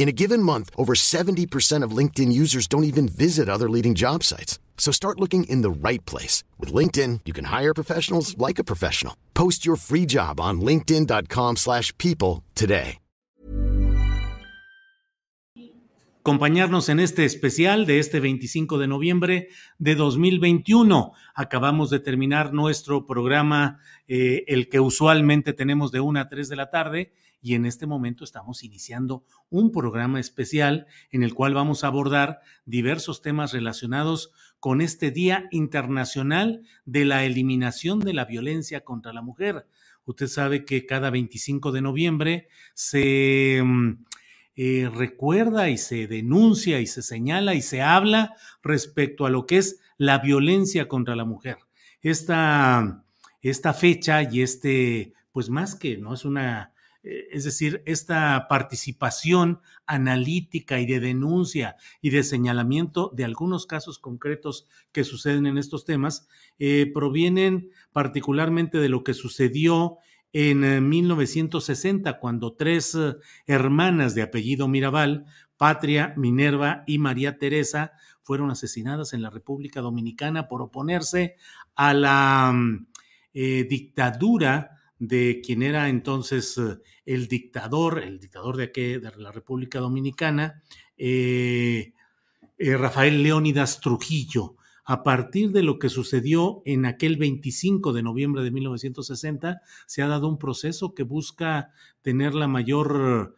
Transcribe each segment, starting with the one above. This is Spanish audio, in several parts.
In a given month, over 70% of LinkedIn users don't even visit other leading job sites. So start looking in the right place. With LinkedIn, you can hire professionals like a professional. Post your free job on linkedin.com slash people today. Acompañarnos en este especial de este 25 de noviembre de 2021. Acabamos de terminar nuestro programa, eh, el que usualmente tenemos de 1 a 3 de la tarde y en este momento estamos iniciando un programa especial en el cual vamos a abordar diversos temas relacionados con este Día Internacional de la Eliminación de la Violencia contra la Mujer. Usted sabe que cada 25 de noviembre se mm, eh, recuerda y se denuncia y se señala y se habla respecto a lo que es la violencia contra la mujer. Esta, esta fecha y este, pues más que, ¿no? Es una es decir, esta participación analítica y de denuncia y de señalamiento de algunos casos concretos que suceden en estos temas, eh, provienen particularmente de lo que sucedió en 1960, eh, cuando tres hermanas de apellido Mirabal, Patria, Minerva y María Teresa, fueron asesinadas en la República Dominicana por oponerse a la mm, dictadura de quien era entonces eh, el dictador, el dictador de, aquí, de la República Dominicana, eh, eh, Rafael Leónidas Trujillo. A partir de lo que sucedió en aquel 25 de noviembre de 1960, se ha dado un proceso que busca tener la mayor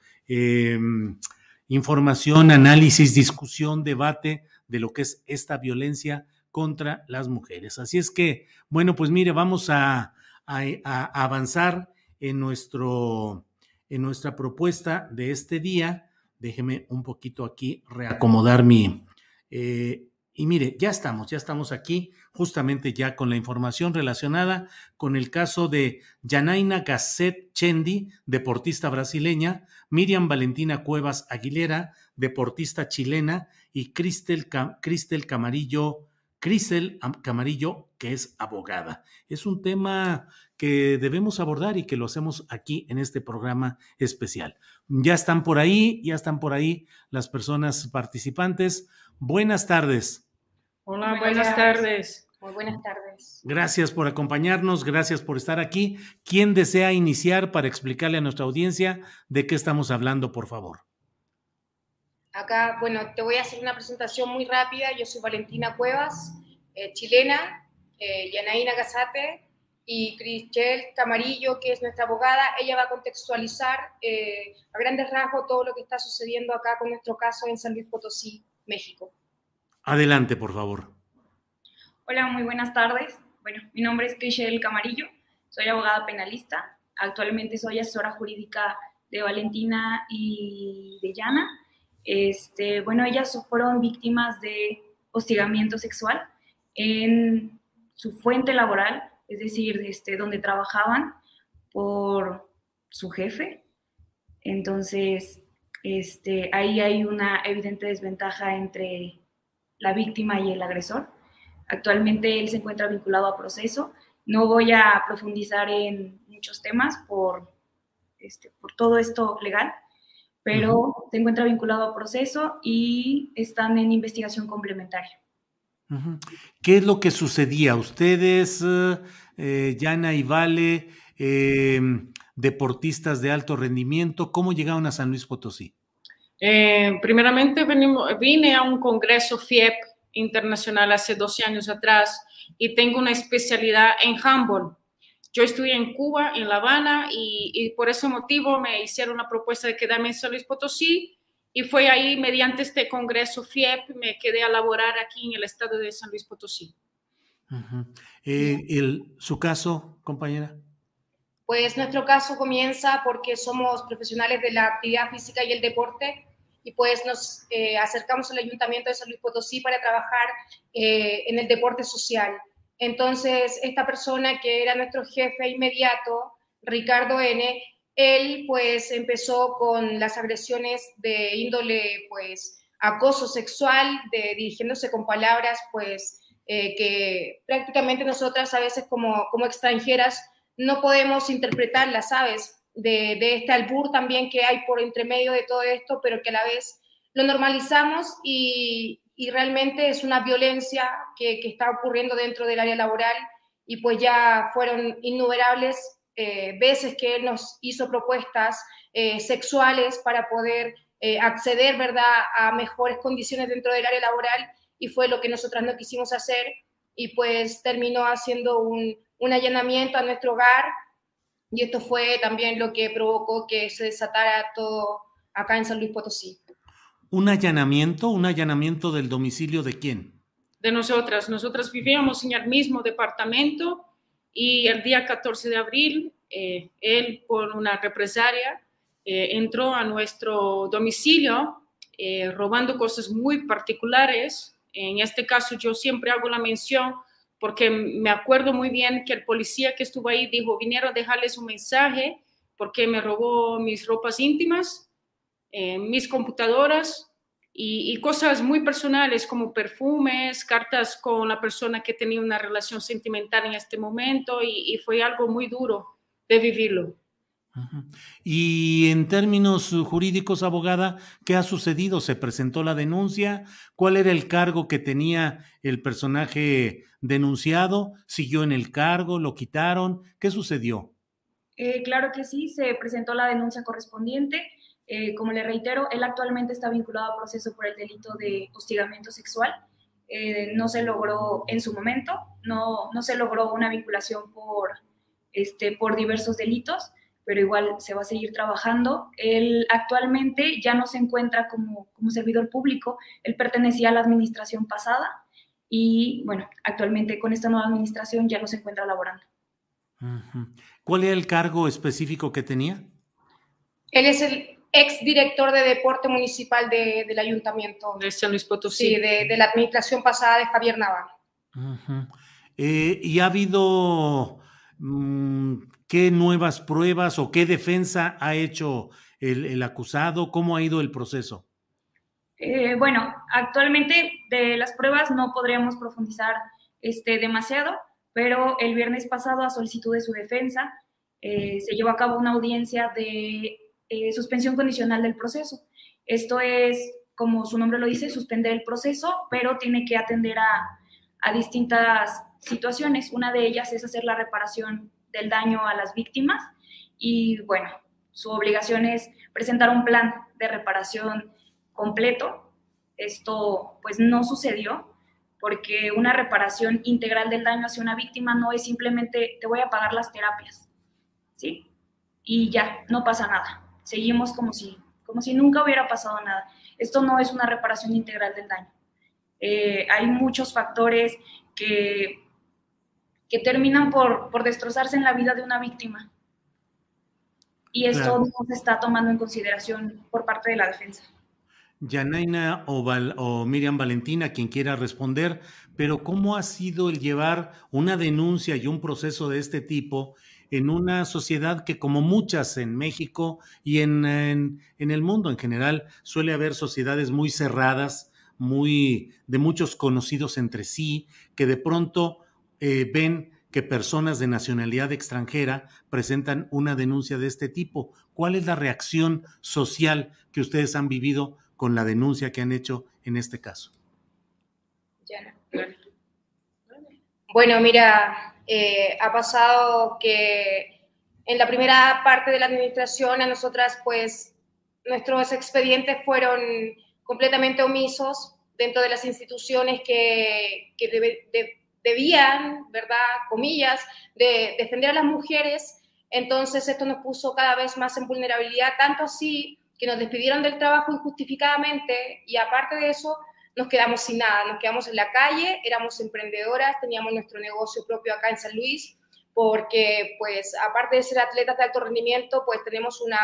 información, análisis, discusión, debate de lo que es esta violencia contra las mujeres. Así es que, bueno, pues mire, vamos a, a, avanzar en, nuestro, en nuestra propuesta de este día. Déjeme un poquito aquí reacomodar mi... Eh, y mire, ya estamos, ya estamos aquí justamente ya con la información relacionada con el caso de Janaina Gasset Chendi, deportista brasileña, Miriam Valentina Cuevas Aguilera, deportista chilena, y Cristel, Cristel Camarillo Crisel Camarillo, que es abogada. Es un tema que debemos abordar y que lo hacemos aquí en este programa especial. Ya están por ahí, ya están por ahí las personas participantes. Buenas tardes. Hola, buenas, tardes. Muy buenas tardes. Gracias por acompañarnos, gracias por estar aquí. ¿Quién desea iniciar para explicarle a nuestra audiencia de qué estamos hablando, por favor? Acá, bueno, te voy a hacer una presentación muy rápida. Yo soy Valentina Cuevas, eh, chilena, eh, Yanaína Casate y Cristel Camarillo, que es nuestra abogada. Ella va a contextualizar eh, a grandes rasgos todo lo que está sucediendo acá con nuestro caso en San Luis Potosí, México. Adelante, por favor. Hola, muy buenas tardes. Bueno, mi nombre es Cristel Camarillo, soy abogada penalista. Actualmente soy asesora jurídica de Valentina y de Yana este, bueno, ellas fueron víctimas de hostigamiento sexual en su fuente laboral, es decir, este, donde trabajaban por su jefe. Entonces, este, ahí hay una evidente desventaja entre la víctima y el agresor. Actualmente él se encuentra vinculado a proceso. No voy a profundizar en muchos temas por, este, por todo esto legal, pero se encuentra vinculado a proceso y están en investigación complementaria. ¿Qué es lo que sucedía? Ustedes, eh, Yana y Vale, em, deportistas de alto rendimiento, ¿cómo llegaron a San Luis Potosí? Eh, primeramente vine a un congreso FIEP internacional hace 12 años atrás y tengo una especialidad en handball. Yo estudié en Cuba, en La Habana, y, por ese motivo me hicieron una propuesta de quedarme en San Luis Potosí, y fue ahí, mediante este congreso FIEP, me quedé a laborar aquí en el estado de San Luis Potosí. Eh, el, ¿Su caso, compañera? Pues nuestro caso comienza porque somos profesionales de la actividad física y el deporte y pues nos eh, acercamos al Ayuntamiento de San Luis Potosí para trabajar eh, en el deporte social. Entonces, esta persona que era nuestro jefe inmediato, Ricardo N., él pues empezó con las agresiones de índole pues acoso sexual, de, dirigiéndose con palabras pues eh, que prácticamente nosotras a veces como, como extranjeras no podemos interpretarlas, ¿sabes? De, de este albur también que hay por entre medio de todo esto, pero que a la vez lo normalizamos y, y realmente es una violencia que, que, está ocurriendo dentro del área laboral y pues ya fueron innumerables eh, veces que él nos hizo propuestas eh, sexuales para poder eh, acceder, ¿verdad?, a mejores condiciones dentro del área laboral y fue lo que nosotras no quisimos hacer y pues terminó haciendo un, un allanamiento a nuestro hogar y esto fue también lo que provocó que se desatara todo acá en San Luis Potosí. ¿Un allanamiento? ¿Un allanamiento del domicilio de quién? De nosotras. Nosotras vivíamos en el mismo departamento y el día 14 de abril, eh, él por una represalia eh, entró a nuestro domicilio eh, robando cosas muy particulares. En este caso yo siempre hago la mención porque me acuerdo muy bien que el policía que estuvo ahí dijo, vinieron a dejarles un mensaje porque me robó mis ropas íntimas eh, mis computadoras y, cosas muy personales como perfumes, cartas con la persona que tenía una relación sentimental en este momento y, fue algo muy duro de vivirlo. Y en términos jurídicos, abogada, ¿qué ha sucedido? ¿Se presentó la denuncia? ¿Cuál era el cargo que tenía el personaje denunciado? ¿Siguió en el cargo? ¿Lo quitaron? ¿Qué sucedió? Eh, claro que sí, se presentó la denuncia correspondiente. Eh, como le reitero, él actualmente está vinculado a proceso por el delito de hostigamiento sexual. Eh, no se logró en su momento, no, no se logró una vinculación por, este, por diversos delitos, pero igual se va a seguir trabajando. Él actualmente ya no se encuentra como, como servidor público, él pertenecía a la administración pasada y bueno, actualmente con esta nueva administración ya no se encuentra laborando. ¿Cuál era el cargo específico que tenía? Él es el ex director de deporte municipal del ayuntamiento. De San Luis Potosí. Sí, de, la administración pasada de Javier Navarro. Eh, ¿Y ha habido mm, qué nuevas pruebas o qué defensa ha hecho el, acusado? ¿Cómo ha ido el proceso? Eh, bueno, actualmente de las pruebas no podríamos profundizar este, demasiado, pero el viernes pasado, a solicitud de su defensa, eh, se llevó a cabo una audiencia de eh, suspensión condicional del proceso. Esto es, como su nombre lo dice, suspender el proceso, pero tiene que atender a, a distintas situaciones. Una de ellas es hacer la reparación del daño a las víctimas y, bueno, su obligación es presentar un plan de reparación completo. Esto, pues, no sucedió porque una reparación integral del daño hacia una víctima no es simplemente te voy a pagar las terapias, ¿sí? Y ya, no pasa nada seguimos como si, como si nunca hubiera pasado nada. Esto no es una reparación integral del daño. Eh, hay muchos factores que, que terminan por, por, destrozarse en la vida de una víctima. Y esto no se está tomando en consideración por parte de la defensa. Yanaina o, o, Miriam Valentina, quien quiera responder, pero ¿cómo ha sido el llevar una denuncia y un proceso de este tipo en una sociedad que como muchas en México y en, en, el mundo en general, suele haber sociedades muy cerradas, muy de muchos conocidos entre sí, que de pronto eh, ven que personas de nacionalidad extranjera presentan una denuncia de este tipo. ¿Cuál es la reacción social que ustedes han vivido con la denuncia que han hecho en este caso? Bueno, mira, eh, ha pasado que en la primera parte de la administración a nosotras pues nuestros expedientes fueron completamente omisos dentro de las instituciones que, debían, ¿verdad? Comillas, de defender a las mujeres. Entonces esto nos puso cada vez más en vulnerabilidad, tanto así que nos despidieron del trabajo injustificadamente y aparte de eso nos quedamos sin nada, nos quedamos en la calle, éramos emprendedoras, teníamos nuestro negocio propio acá en San Luis, porque pues aparte de ser atletas de alto rendimiento, pues tenemos una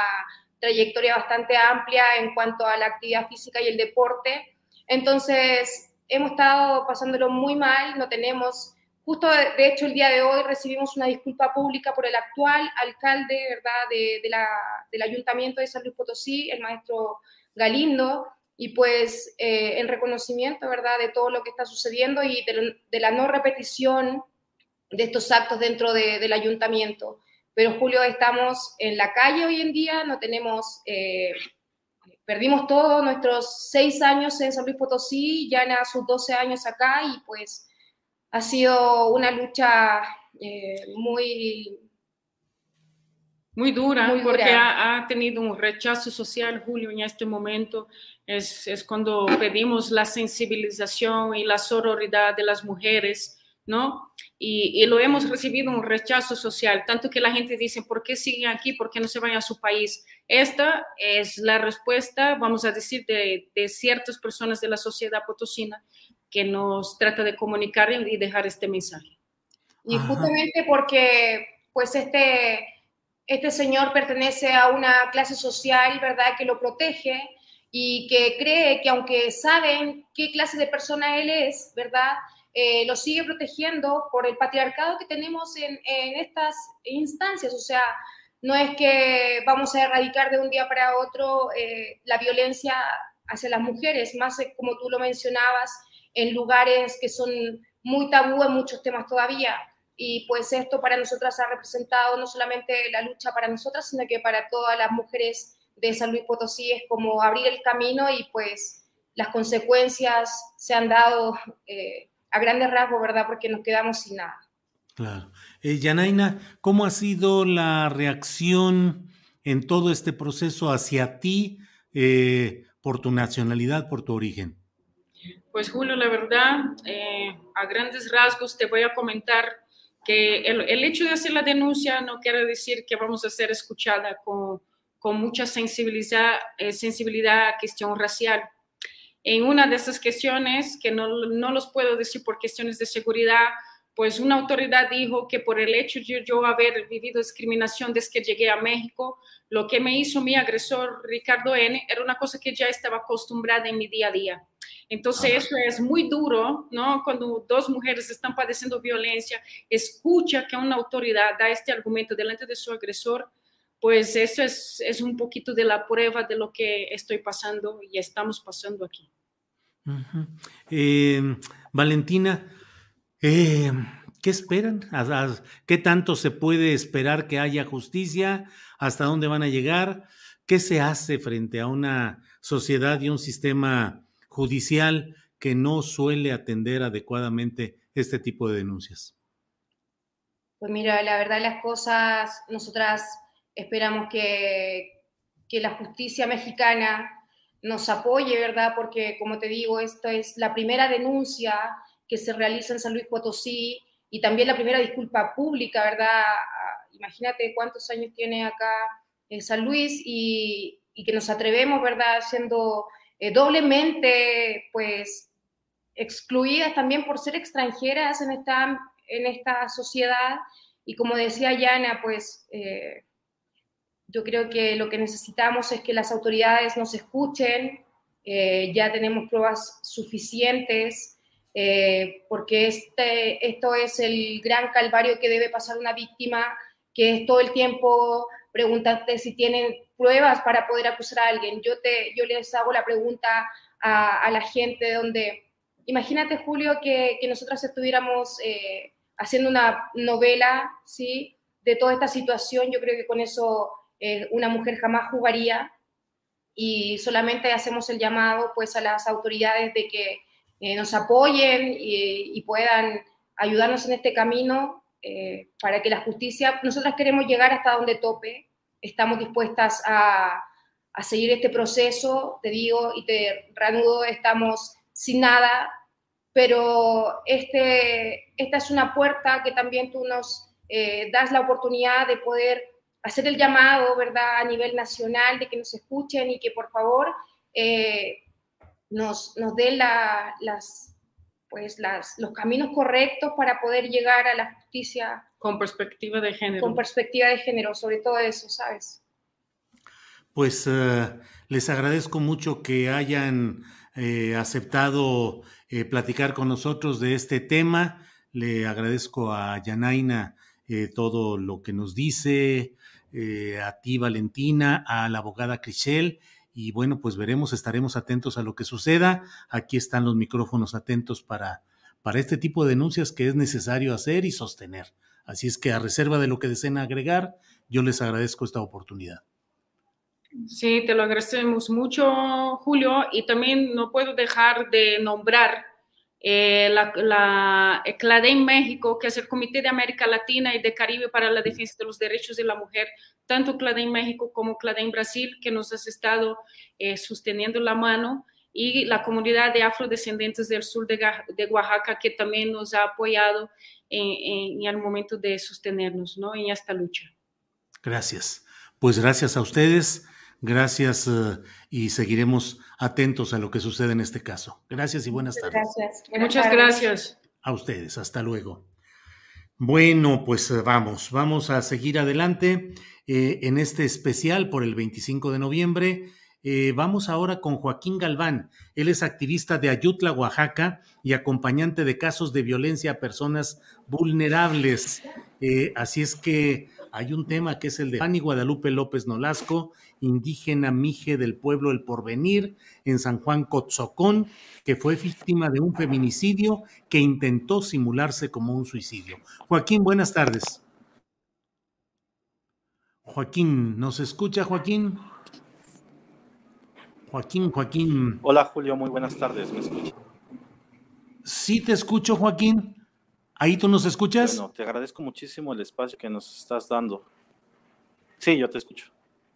trayectoria bastante amplia en cuanto a la actividad física y el deporte. Entonces, hemos estado pasándolo muy mal, no tenemos, justo de, hecho el día de hoy recibimos una disculpa pública por el actual alcalde, ¿verdad?, de, la, del ayuntamiento de San Luis Potosí, el maestro Galindo, y pues eh, en reconocimiento, ¿verdad?, de todo lo que está sucediendo y de, la no repetición de estos actos dentro del ayuntamiento. Pero Julio, estamos en la calle hoy en día, no tenemos, eh, perdimos todos nuestros seis años en San Luis Potosí, ya en sus 12 años acá y pues ha sido una lucha eh, muy... Muy dura, porque ha, ha, tenido un rechazo social, Julio, en este momento. Es, es cuando pedimos la sensibilización y la sororidad de las mujeres, ¿no? y, lo hemos recibido un rechazo social, tanto que la gente dice, ¿por qué siguen aquí? ¿Por qué no se van a su país? Esta es la respuesta, vamos a decir, de, de ciertas personas de la sociedad potosina que nos trata de comunicar y dejar este mensaje. Y justamente porque, pues, este, este señor pertenece a una clase social, ¿verdad?, que lo protege y que cree que aunque saben qué clase de persona él es, ¿verdad?, eh, lo sigue protegiendo por el patriarcado que tenemos en, estas instancias. O sea, no es que vamos a erradicar de un día para otro eh, la violencia hacia las mujeres, más como tú lo mencionabas, en lugares que son muy tabú en muchos temas todavía. Y pues esto para nosotras ha representado no solamente la lucha para nosotras, sino que para todas las mujeres de San Luis Potosí es como abrir el camino y pues las consecuencias se han dado eh, a grandes rasgos, ¿verdad? Porque nos quedamos sin nada. Claro. Eh, Yanaina, ¿cómo ha sido la reacción en todo este proceso hacia ti eh, por tu nacionalidad, por tu origen? Pues Julio, la verdad, eh, a grandes rasgos te voy a comentar que el, el, hecho de hacer la denuncia no quiere decir que vamos a ser escuchada con, con mucha sensibilidad, eh, sensibilidad a cuestión racial en una de esas cuestiones, que no, no los puedo decir por cuestiones de seguridad, pues una autoridad dijo que por el hecho de yo haber vivido discriminación desde que llegué a México, lo que me hizo mi agresor Ricardo N era una cosa que ya estaba acostumbrada en mi día a día. Entonces eso es muy duro, ¿no? Cuando dos mujeres están padeciendo violencia, escucha que una autoridad da este argumento delante de su agresor, pues eso es, es un poquito de la prueba de lo que estoy pasando y estamos pasando aquí. Eh, Valentina, eh, ¿qué esperan? ¿Qué tanto se puede esperar que haya justicia? ¿Hasta dónde van a llegar? ¿Qué se hace frente a una sociedad y un sistema judicial que no suele atender adecuadamente este tipo de denuncias? Pues mira, la verdad las cosas, nosotras esperamos que, que la justicia mexicana nos apoye, ¿verdad? Porque, como te digo, esta es la primera denuncia que se realiza en San Luis Potosí y también la primera disculpa pública, ¿verdad? Imagínate cuántos años tiene acá en San Luis y, y que nos atrevemos, ¿verdad? Siendo eh, doblemente, pues, excluidas también por ser extranjeras en esta, en esta sociedad. Y como decía Yana, pues, eh, yo creo que lo que necesitamos es que las autoridades nos escuchen, eh, ya tenemos pruebas suficientes, eh, porque este, esto es el gran calvario que debe pasar una víctima, que es todo el tiempo preguntarte si tienen pruebas para poder acusar a alguien. Yo, te, yo les hago la pregunta a, a la gente donde, imagínate Julio, que, que nosotras estuviéramos eh, haciendo una novela, ¿sí? De toda esta situación, yo creo que con eso eh, una mujer jamás jugaría y solamente hacemos el llamado pues a las autoridades de que eh, nos apoyen y, puedan ayudarnos en este camino eh, para que la justicia, nosotras queremos llegar hasta donde tope, estamos dispuestas a, a seguir este proceso, te digo y te reanudo, estamos sin nada, pero este, esta es una puerta que también tú nos das la oportunidad de poder hacer el llamado, ¿verdad?, a nivel nacional, de que nos escuchen y que por favor eh, nos, nos den las, pues las, los caminos correctos para poder llegar a la justicia. Con perspectiva de género. Con perspectiva de género, sobre todo eso, ¿sabes? Pues eh, les agradezco mucho que hayan eh, aceptado eh, platicar con nosotros de este tema. Le agradezco a Yanaina todo lo que nos dice, a ti Valentina, a la abogada Crichel. Y bueno, pues veremos, estaremos atentos a lo que suceda. Aquí están los micrófonos atentos para, para este tipo de denuncias que es necesario hacer y sostener. Así es que a reserva de lo que deseen agregar, yo les agradezco esta oportunidad. Sí, te lo agradecemos mucho, Julio, y también no puedo dejar de nombrar eh, la, la CLADEN México, que es el Comité de América Latina y de Caribe para la Defensa de los Derechos de la Mujer, tanto CLADEN México como CLADEN Brasil, que nos has estado eh, sosteniendo la mano, y la comunidad de afrodescendientes del sur de, de Oaxaca, que también nos ha apoyado en, en, el momento de sostenernos ¿no? en esta lucha. Gracias. Pues gracias a ustedes. Gracias eh, y seguiremos atentos a lo que sucede en este caso. Gracias y buenas tardes. Gracias. Muchas gracias. A ustedes, hasta luego. Bueno, pues eh, vamos, vamos a seguir adelante eh, en este especial por el 25 de noviembre. vamos ahora con Joaquín Galván. Él es activista de Ayutla, Oaxaca y acompañante de casos de violencia a personas vulnerables. así es que hay un tema que es el de Fanny Guadalupe López Nolasco, indígena mije del pueblo El Porvenir, en San Juan Cotzocón, que fue víctima de un feminicidio que intentó simularse como un suicidio. Joaquín, buenas tardes. Joaquín, ¿nos escucha Joaquín? Joaquín, Joaquín. Hola Julio, muy buenas tardes, ¿me escucha? Sí te escucho, Joaquín. ¿Ahí tú nos escuchas? Bueno, te agradezco muchísimo el espacio que nos estás dando. Sí, yo te escucho.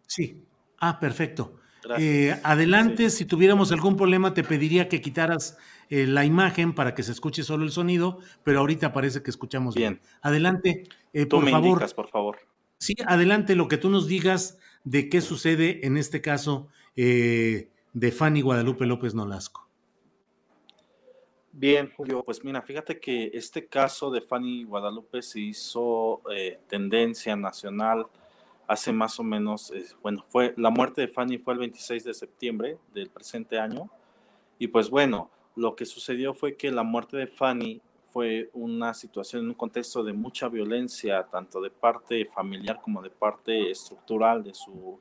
Sí. Ah, perfecto. Eh, adelante, si tuviéramos algún problema, te pediría que quitaras eh, la imagen para que se escuche solo el sonido, pero ahorita parece que escuchamos bien. Adelante, eh, por favor. por favor. Sí, adelante lo que tú nos digas de qué sucede en este caso de Fanny Guadalupe López Nolasco. Bien, Julio, pues mira, fíjate que este caso de Fanny Guadalupe se hizo eh, tendencia nacional hace más o menos, eh, bueno, fue la muerte de Fanny fue el 26 de septiembre del presente año y pues bueno, lo que sucedió fue que la muerte de Fanny fue una situación en un contexto de mucha violencia, tanto de parte familiar como de parte estructural de su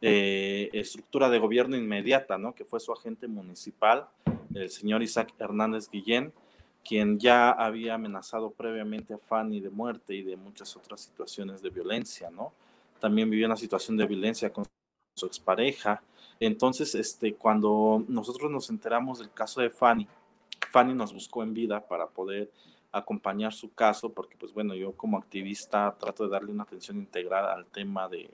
eh, estructura de gobierno inmediata, ¿no? Que fue su agente municipal el señor Isaac Hernández Guillén, quien ya había amenazado previamente a Fanny de muerte y de muchas otras situaciones de violencia, ¿no? También vivió una situación de violencia con su expareja. Entonces, este, cuando nosotros nos enteramos del caso de Fanny, Fanny nos buscó en vida para poder acompañar su caso, porque pues bueno, yo como activista trato de darle una atención integral al tema de,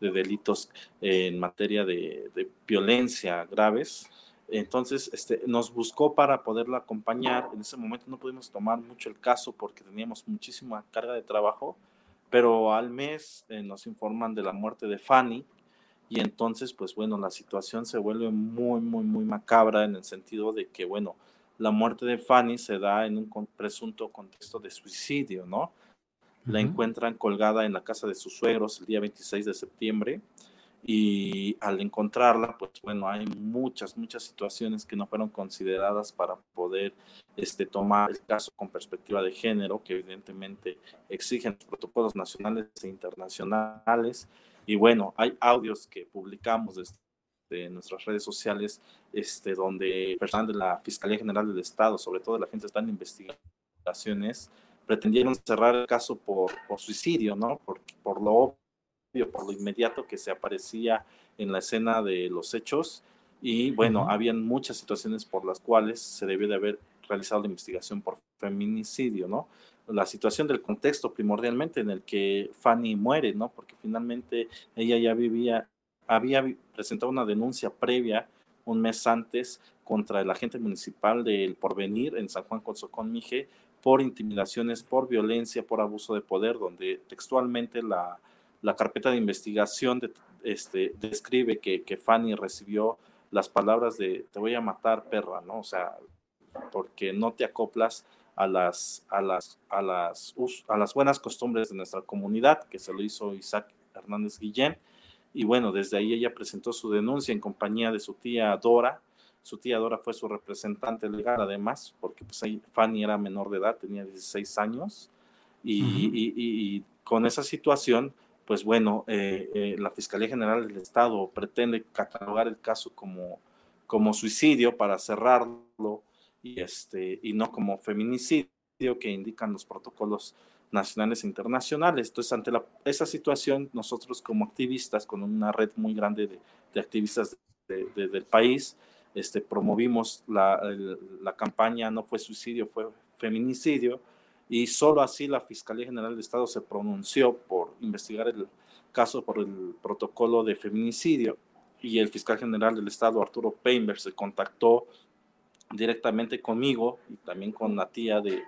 delitos en materia de, de, violencia graves, entonces, este, nos buscó para poderla acompañar. En ese momento no pudimos tomar mucho el caso porque teníamos muchísima carga de trabajo, pero al mes eh, nos informan de la muerte de Fanny y entonces, pues bueno, la situación se vuelve muy, muy, muy macabra en el sentido de que, bueno, la muerte de Fanny se da en un presunto contexto de suicidio, ¿no? La encuentran colgada en la casa de sus suegros el día 26 de septiembre y al encontrarla, pues bueno, hay muchas, muchas situaciones que no fueron consideradas para poder este, tomar el caso con perspectiva de género, que evidentemente exigen los protocolos nacionales e internacionales. Y bueno, hay audios que publicamos desde nuestras redes sociales, este, donde personal de la Fiscalía General del Estado, sobre todo la gente está en investigaciones, pretendieron cerrar el caso por, por suicidio, ¿no? Por, por lo por lo inmediato que se aparecía en la escena de los hechos y bueno, habían muchas situaciones por las cuales se debió de haber realizado la investigación por feminicidio, ¿no? La situación del contexto primordialmente en el que Fanny muere, ¿no? Porque finalmente ella ya vivía, había presentó una denuncia previa un mes antes contra el agente municipal del Porvenir en San Juan Cotzocón Mije por intimidaciones, por violencia, por abuso de poder, donde textualmente la, la carpeta de investigación este, describe que, que Fanny recibió las palabras de te voy a matar, perra, ¿no? O sea, porque no te acoplas a las, a las, a las, a las buenas costumbres de nuestra comunidad, que se lo hizo Isaac Hernández Guillén. Y bueno, desde ahí ella presentó su denuncia en compañía de su tía Dora. Su tía Dora fue su representante legal, además, porque pues Fanny era menor de edad, tenía 16 años. Y, con esa situación, pues bueno, eh, eh, la Fiscalía General del Estado pretende catalogar el caso como, como suicidio para cerrarlo y, este, y no como feminicidio que indican los protocolos nacionales e internacionales. Entonces, ante esa situación, nosotros como activistas, con una red muy grande de, de activistas del país, este, promovimos la, la, campaña No fue suicidio, fue feminicidio, y solo así la Fiscalía General del Estado se pronunció por investigar el caso por el protocolo de feminicidio, y el fiscal general del Estado, Arturo Peinberg, se contactó directamente conmigo y también con la tía de,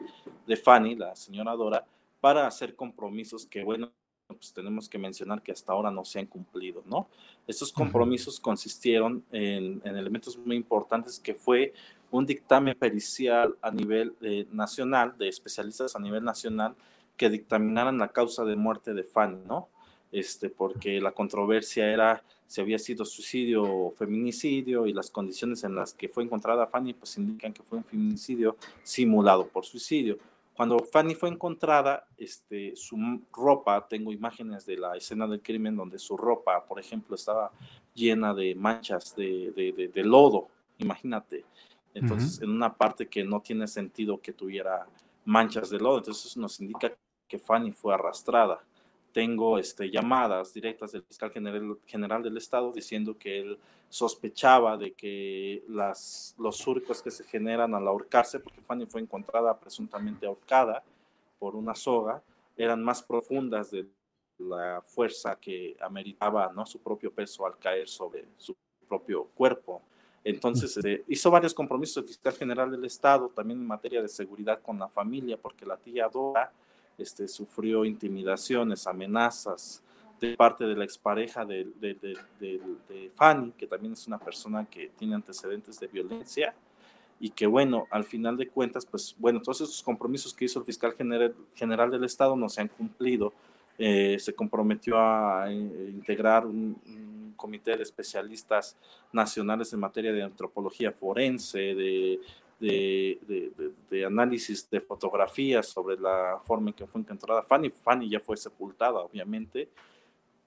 de Fanny, la señora Dora, para hacer compromisos que, bueno, pues tenemos que mencionar que hasta ahora no se han cumplido, ¿no? Estos compromisos consistieron en, elementos muy importantes que fue un dictamen pericial a nivel eh, nacional, de especialistas a nivel nacional, que dictaminaran la causa de muerte de Fanny, ¿no? Este, porque la controversia era si había sido suicidio o feminicidio y las condiciones en las que fue encontrada Fanny pues indican que fue un feminicidio simulado por suicidio. Cuando Fanny fue encontrada, este, su ropa, tengo imágenes de la escena del crimen donde su ropa, por ejemplo, estaba llena de manchas de, de, de, lodo, imagínate. Entonces, en una parte que no tiene sentido que tuviera manchas de lodo, entonces eso nos indica que Fanny fue arrastrada tengo este, llamadas directas del fiscal general, general del Estado diciendo que él sospechaba de que las, los surcos que se generan al ahorcarse, porque Fanny fue encontrada presuntamente ahorcada por una soga, eran más profundas de la fuerza que ameritaba ¿no? su propio peso al caer sobre su propio cuerpo. Entonces, este, hizo varios compromisos el fiscal general del Estado, también en materia de seguridad con la familia, porque la tía Dora este, sufrió intimidaciones, amenazas de parte de la expareja de, de, de, Fanny, que también es una persona que tiene antecedentes de violencia y que bueno, al final de cuentas, pues bueno, todos esos compromisos que hizo el fiscal general, general del Estado no se han cumplido. Eh, se comprometió a eh, integrar un, comité de especialistas nacionales en materia de antropología forense, de de, análisis de fotografías sobre la forma en que fue encontrada Fanny. Fanny ya fue sepultada, obviamente,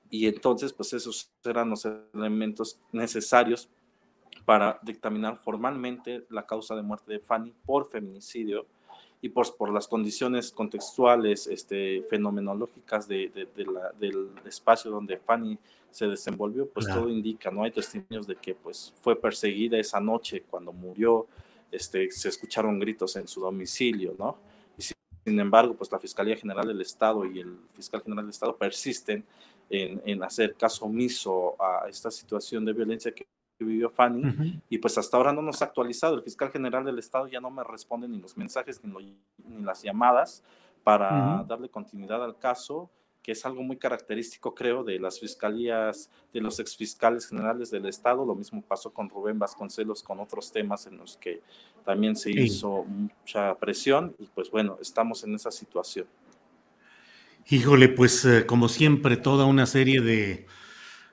y entonces, pues esos eran los elementos necesarios para dictaminar formalmente la causa de muerte de Fanny por feminicidio y por, por las condiciones contextuales, este, fenomenológicas de, la, del espacio donde Fanny se desenvolvió, pues todo indica, no hay testimonios de que pues fue perseguida esa noche cuando murió, este, se escucharon gritos en su domicilio, ¿no? Y sin embargo, pues la Fiscalía General del Estado y el Fiscal General del Estado persisten en, en hacer caso omiso a esta situación de violencia que vivió Fanny y pues hasta ahora no nos ha actualizado. El fiscal general del estado ya no me responde ni los mensajes ni, ni las llamadas para darle continuidad al caso que es algo muy característico, creo, de las fiscalías, de los exfiscales generales del Estado. Lo mismo pasó con Rubén Vasconcelos, con otros temas en los que también se hizo mucha presión y pues bueno, estamos en esa situación. Híjole, pues eh, como siempre, toda una serie de,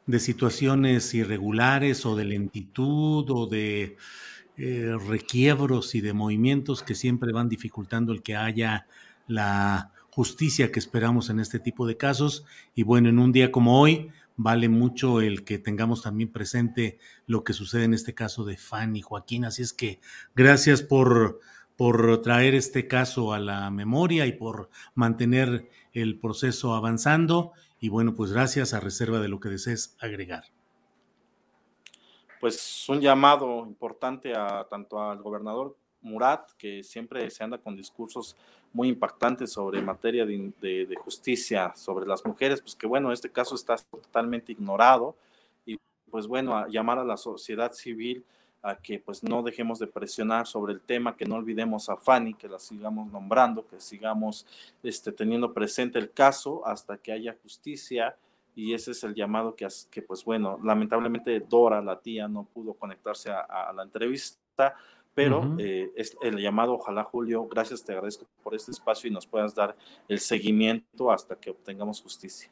de, situaciones irregulares o de lentitud o de eh, requiebros y de movimientos que siempre van dificultando el que haya la justicia que esperamos en este tipo de casos. Y bueno, en un día como hoy, vale mucho el que tengamos también presente lo que sucede en este caso de Fanny Joaquín. Así es que gracias por, por traer este caso a la memoria y por mantener el proceso avanzando. Y bueno, pues gracias a reserva de lo que desees agregar. Pues un llamado importante a tanto al gobernador Murat, que siempre se anda con discursos muy impactantes sobre materia de, justicia sobre las mujeres, pues que bueno, este caso está totalmente ignorado y pues bueno, a llamar a la sociedad civil a que pues no dejemos de presionar sobre el tema, que no olvidemos a Fanny, que la sigamos nombrando, que sigamos este, teniendo presente el caso hasta que haya justicia y ese es el llamado que, que pues bueno, lamentablemente Dora, la tía, no pudo conectarse a, la entrevista, pero eh, es el llamado, ojalá Julio, gracias, te agradezco por este espacio y nos puedas dar el seguimiento hasta que obtengamos justicia.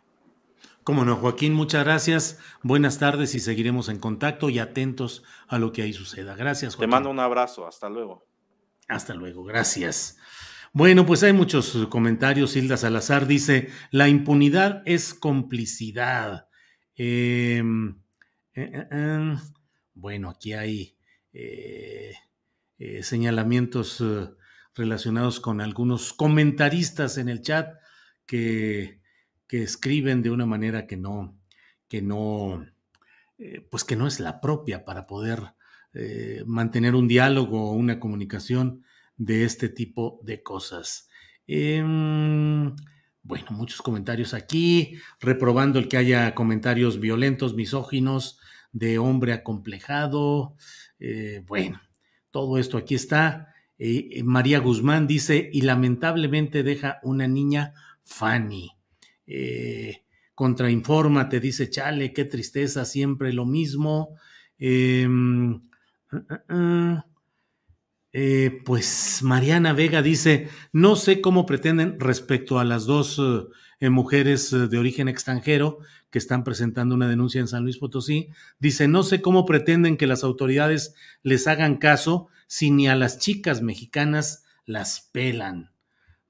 Cómo no, Joaquín, muchas gracias. Buenas tardes y seguiremos en contacto y atentos a lo que ahí suceda. Gracias, Joaquín. Te mando un abrazo. Hasta luego. Hasta luego. Gracias. Bueno, pues hay muchos comentarios. Hilda Salazar dice, la impunidad es complicidad. Em, eh, eh, em, bueno, aquí hay eh, señalamientos relacionados con algunos comentaristas en el chat que que escriben de una manera que no, que no, eh, pues que no es la propia para poder eh, mantener un diálogo o una comunicación de este tipo de cosas. Em, bueno, muchos comentarios aquí, reprobando el que haya comentarios violentos, misóginos, de hombre acomplejado. Eh, bueno, todo esto aquí está. María Guzmán dice, y lamentablemente deja una niña Fanny eh, Contrainforma te dice, chale, qué tristeza, siempre lo mismo. Em, uh, uh, uh. Eh, pues Mariana Vega dice, no sé cómo pretenden respecto a las dos eh, mujeres eh, de origen extranjero que están presentando una denuncia en San Luis Potosí, dice, no sé cómo pretenden que las autoridades les hagan caso si ni a las chicas mexicanas las pelan.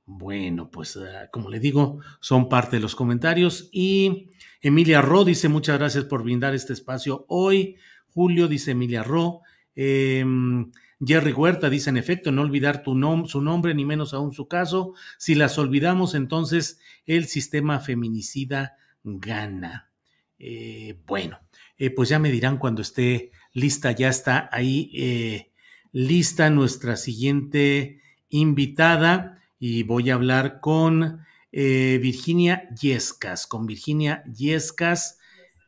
Bueno, pues ah, como le digo, son parte de los comentarios. Y Emilia Ro dice muchas gracias por brindar este espacio hoy. Julio dice Emilia Ro. Em, Jerry Huerta dice en efecto, no olvidar su nombre, ni menos aún su caso. Si las olvidamos, entonces el sistema feminicida gana. Eh, bueno, eh, pues ya me dirán cuando esté lista, ya está ahí eh, lista nuestra siguiente invitada y voy a hablar con eh, Virginia Yescas, con Virginia Yescas.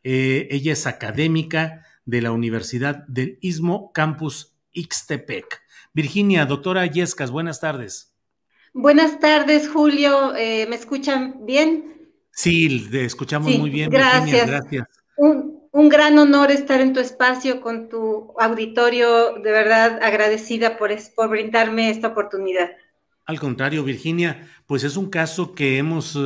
Eh, ella es académica de la Universidad del Istmo Campus Ixtepec. Virginia, doctora Yescas, buenas tardes. Buenas tardes, Julio. Eh, ¿Me escuchan bien? Sí, te escuchamos muy bien. Gracias. gracias. Un, un, gran honor estar en tu espacio con tu auditorio. De verdad, agradecida por, por brindarme esta oportunidad. Al contrario, Virginia, pues es un caso que hemos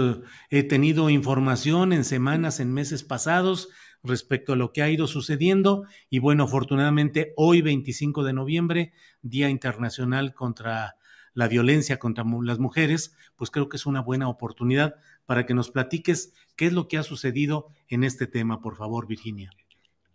eh, tenido información en semanas, en meses pasados respecto a lo que ha ido sucediendo y bueno, afortunadamente hoy 25 de noviembre, Día Internacional contra la Violencia contra las Mujeres, pues creo que es una buena oportunidad para que nos platiques qué es lo que ha sucedido en este tema, por favor, Virginia.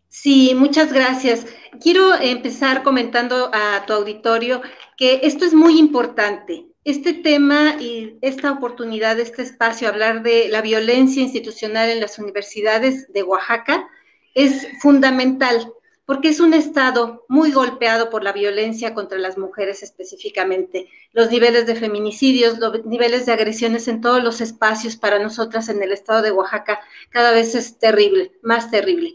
Sí, muchas gracias. Quiero empezar comentando a tu auditorio que esto es muy importante este tema y esta oportunidad, este espacio, hablar de la violencia institucional en las universidades de Oaxaca, es fundamental porque es un estado muy golpeado por la violencia contra las mujeres específicamente. Los niveles de feminicidios, los niveles de agresiones en todos los espacios para nosotras en el estado de Oaxaca cada vez es terrible, más terrible.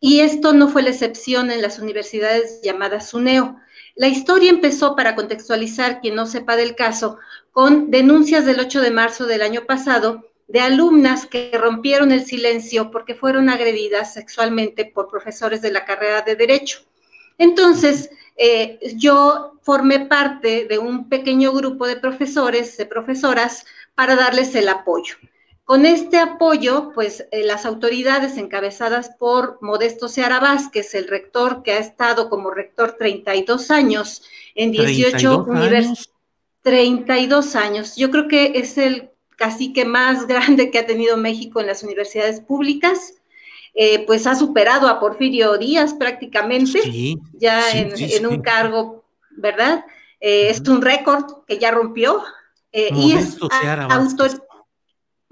Y esto no fue la excepción en las universidades llamadas SUNEO. La historia empezó, para contextualizar quien no sepa del caso, con denuncias del 8 de marzo del año pasado de alumnas que rompieron el silencio porque fueron agredidas sexualmente por profesores de la carrera de Derecho. Entonces, eh, yo formé parte de un pequeño grupo de profesores, de profesoras, para darles el apoyo. Con este apoyo, pues eh, las autoridades encabezadas por Modesto Seara Vázquez, el rector que ha estado como rector 32 años en 18 universidades. 32 años. Yo creo que es el cacique más grande que ha tenido México en las universidades públicas. Eh, pues ha superado a Porfirio Díaz prácticamente, ya en, un cargo, ¿verdad? Eh, es un récord que ya rompió. y es autor,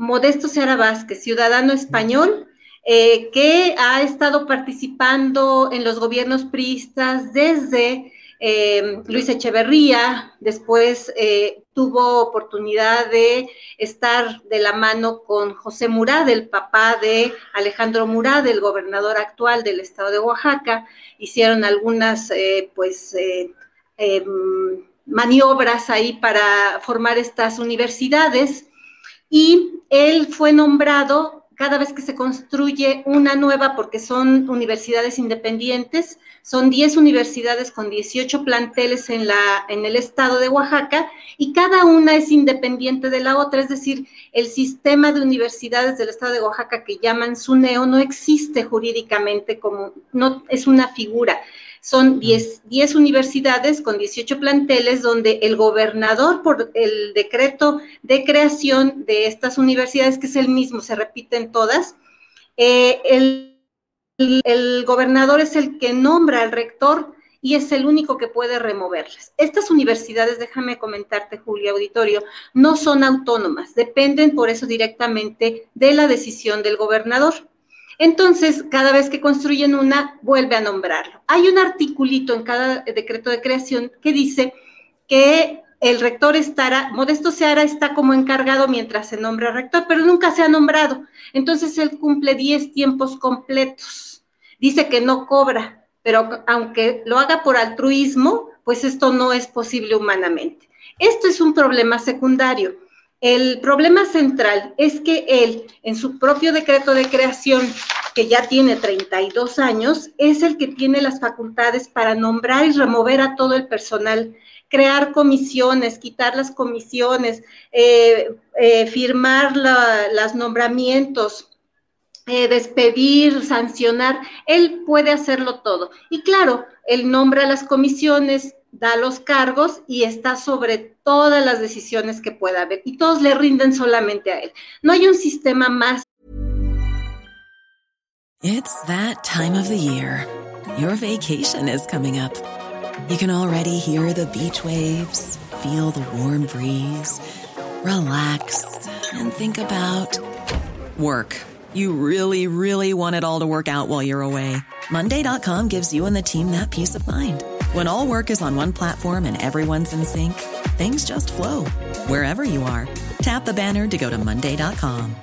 Modesto Seara Vázquez, ciudadano español, eh, que ha estado participando en los gobiernos priistas desde eh, Luis Echeverría, después eh, tuvo oportunidad de estar de la mano con José Murad, el papá de Alejandro Murad, el gobernador actual del estado de Oaxaca, hicieron algunas, pues, em, maniobras ahí para formar estas universidades y él fue nombrado cada vez que se construye una nueva, porque son universidades independientes, son 10 universidades con 18 planteles en, la, en el estado de Oaxaca y cada una es independiente de la otra, es decir, el sistema de universidades del estado de Oaxaca que llaman SUNEO no existe jurídicamente como, no es una figura. Son 10, universidades con 18 planteles donde el gobernador, por el decreto de creación de estas universidades, que es el mismo, se repiten todas, eh, el, el gobernador es el que nombra al rector y es el único que puede removerlas. Estas universidades, déjame comentarte, Julio Auditorio, no son autónomas, dependen por eso directamente de la decisión del gobernador. Entonces, cada vez que construyen una, vuelve a nombrarlo. Hay un articulito en cada decreto de creación que dice que el rector estará, Modesto Seara está como encargado mientras se nombra rector, pero nunca se ha nombrado. Entonces, él cumple 10 tiempos completos. Dice que no cobra, pero aunque lo haga por altruismo, pues esto no es posible humanamente. Esto es un problema secundario. El problema central es que él, en su propio decreto de creación, que ya tiene 32 años, es el que tiene las facultades para nombrar y remover a todo el personal, crear comisiones, quitar las comisiones, eh, eh, firmar los nombramientos, eh, despedir, sancionar. Él puede hacerlo todo. Y claro, él nombra las comisiones, da los cargos y está sobre todas las decisiones que pueda haber y todos le rinden solamente a él. No hay un sistema más. It's that time of the year. Your vacation is coming up. You can already hear the beach waves, feel the warm breeze, relax and think about work. You really, really want it all to work out while you're away. Monday.com gives you and the team that peace of mind. When all work is on one platform and everyone's in sync, things just flow wherever you are. Tap the banner to go to Monday.com.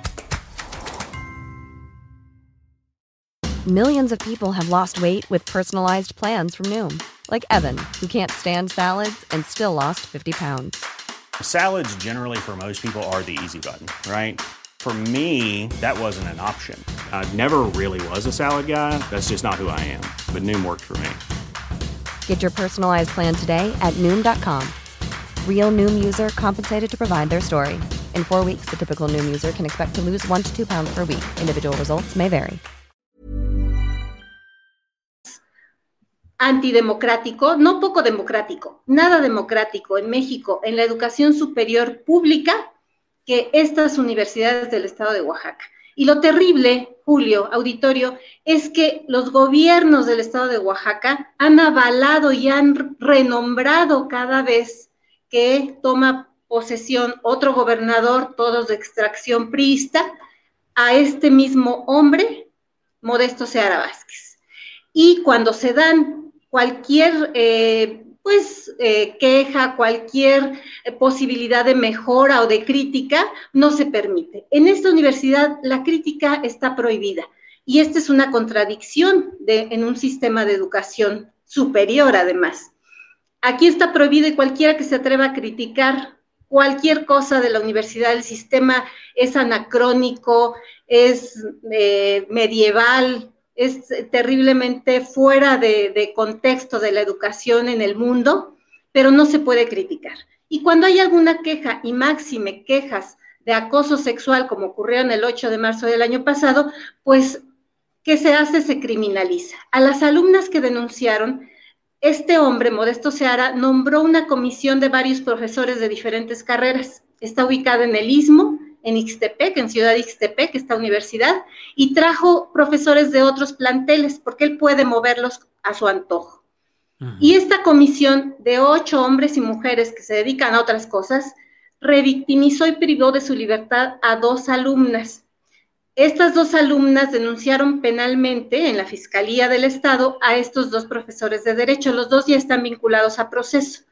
Millions of people have lost weight with personalized plans from Noom, like Evan, who can't stand salads and still lost 50 pounds. Salads, generally, for most people, are the easy button, right? For me, that wasn't an option. I never really was a salad guy. That's just not who I am. But Noom worked for me. Get your personalized plan today at noom.com. Real noom user compensated to provide their story. In four weeks, the typical noom user can expect to lose one to two pounds per week. Individual results may vary. Antidemocrático, no poco democrático, nada democrático en México, en la educación superior pública, que estas universidades del estado de Oaxaca. Y lo terrible, Julio, auditorio, es que los gobiernos del estado de Oaxaca han avalado y han renombrado cada vez que toma posesión otro gobernador, todos de extracción priista, a este mismo hombre, Modesto Seara Vázquez. Y cuando se dan cualquier eh, pues eh, queja, cualquier eh, posibilidad de mejora o de crítica, no se permite. En esta universidad la crítica está prohibida y esta es una contradicción en un sistema de educación superior además. Aquí está prohibido y cualquiera que se atreva a criticar cualquier cosa de la universidad, el sistema es anacrónico, es eh, medieval, es terriblemente fuera de, contexto de la educación en el mundo, pero no se puede criticar. Y cuando hay alguna queja, y máxime quejas de acoso sexual, como ocurrió en el 8 de marzo del año pasado, pues, ¿qué se hace? Se criminaliza. A las alumnas que denunciaron, este hombre, Modesto Seara, nombró una comisión de varios profesores de diferentes carreras. Está ubicada en el Istmo, en Ixtepec, en Ciudad Ixtepec, esta universidad, y trajo profesores de otros planteles, porque él puede moverlos a su antojo. Y esta comisión de ocho hombres y mujeres que se dedican a otras cosas, revictimizó y privó de su libertad a dos alumnas. Estas dos alumnas denunciaron penalmente en la Fiscalía del Estado a estos dos profesores de derecho. Los dos ya están vinculados a proceso.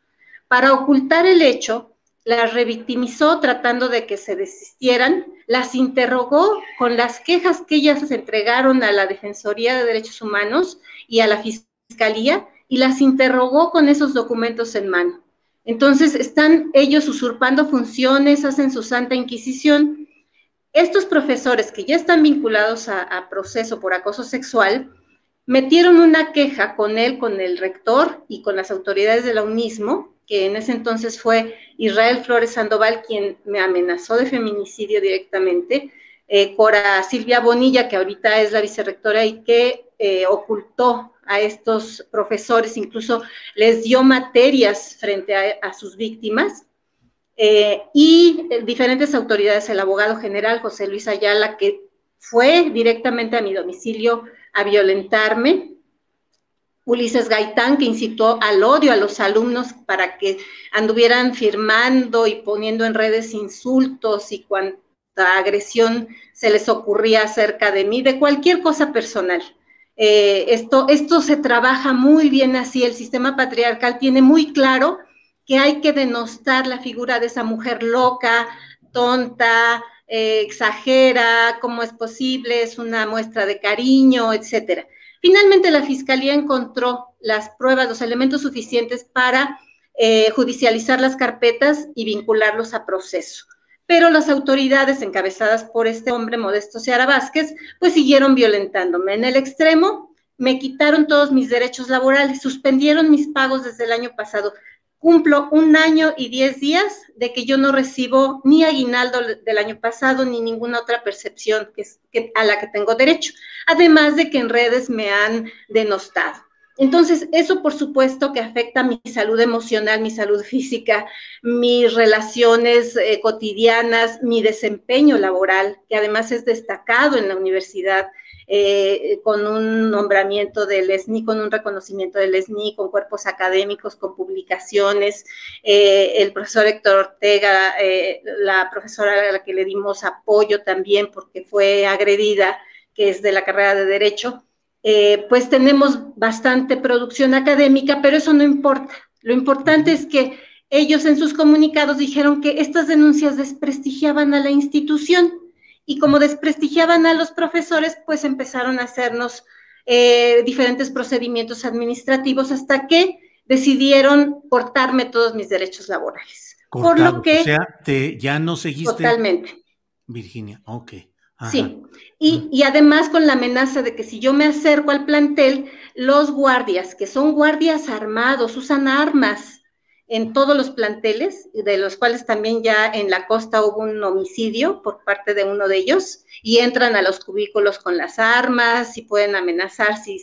Para ocultar el hecho, las revictimizó tratando de que se desistieran, las interrogó con las quejas que ellas entregaron a la Defensoría de Derechos Humanos y a la Fiscalía y las interrogó con esos documentos en mano. Entonces están ellos usurpando funciones, hacen su santa inquisición. Estos profesores que ya están vinculados a, proceso por acoso sexual, metieron una queja con él, con el rector y con las autoridades de la UNISMO, que en ese entonces fue Israel Flores Sandoval quien me amenazó de feminicidio directamente, eh, Cora Silvia Bonilla, que ahorita es la vicerrectora y que eh, ocultó a estos profesores, incluso les dio materias frente a, sus víctimas, eh, y diferentes autoridades, el abogado general José Luis Ayala, que fue directamente a mi domicilio a violentarme, Ulises Gaitán, que incitó al odio a los alumnos para que anduvieran firmando y poniendo en redes insultos y cuanta agresión se les ocurría acerca de mí, de cualquier cosa personal. Eh, esto, esto se trabaja muy bien así, el sistema patriarcal tiene muy claro que hay que denostar la figura de esa mujer loca, tonta, eh, exagera, cómo es posible, es una muestra de cariño, etcétera. Finalmente, la Fiscalía encontró las pruebas, los elementos suficientes para eh, judicializar las carpetas y vincularlos a proceso. Pero las autoridades encabezadas por este hombre, Modesto Seara Vázquez, pues siguieron violentándome. En el extremo, me quitaron todos mis derechos laborales, suspendieron mis pagos desde el año pasado cumplo un año y diez días de que yo no recibo ni aguinaldo del año pasado ni ninguna otra percepción que, a la que tengo derecho, además de que en redes me han denostado. Entonces, eso por supuesto que afecta mi salud emocional, mi salud física, mis relaciones eh, cotidianas, mi desempeño laboral, que además es destacado en la universidad, eh, con un nombramiento del ESNI, con un reconocimiento del ESNI, con cuerpos académicos, con publicaciones. Eh, el profesor Héctor Ortega, eh, la profesora a la que le dimos apoyo también porque fue agredida, que es de la carrera de Derecho, pues tenemos bastante producción académica, pero eso no importa. Lo importante es que ellos en sus comunicados dijeron que estas denuncias desprestigiaban a la institución y como desprestigiaban a los profesores, pues empezaron a hacernos eh, diferentes procedimientos administrativos hasta que decidieron cortarme todos mis derechos laborales. Por lo que... O sea, te, ya no seguiste... Totalmente. Virginia, ok. Sí, y, y, además con la amenaza de que si yo me acerco al plantel, los guardias, que son guardias armados, usan armas, en todos los planteles, de los cuales también ya en la costa hubo un homicidio por parte de uno de ellos, y entran a los cubículos con las armas y pueden amenazar si,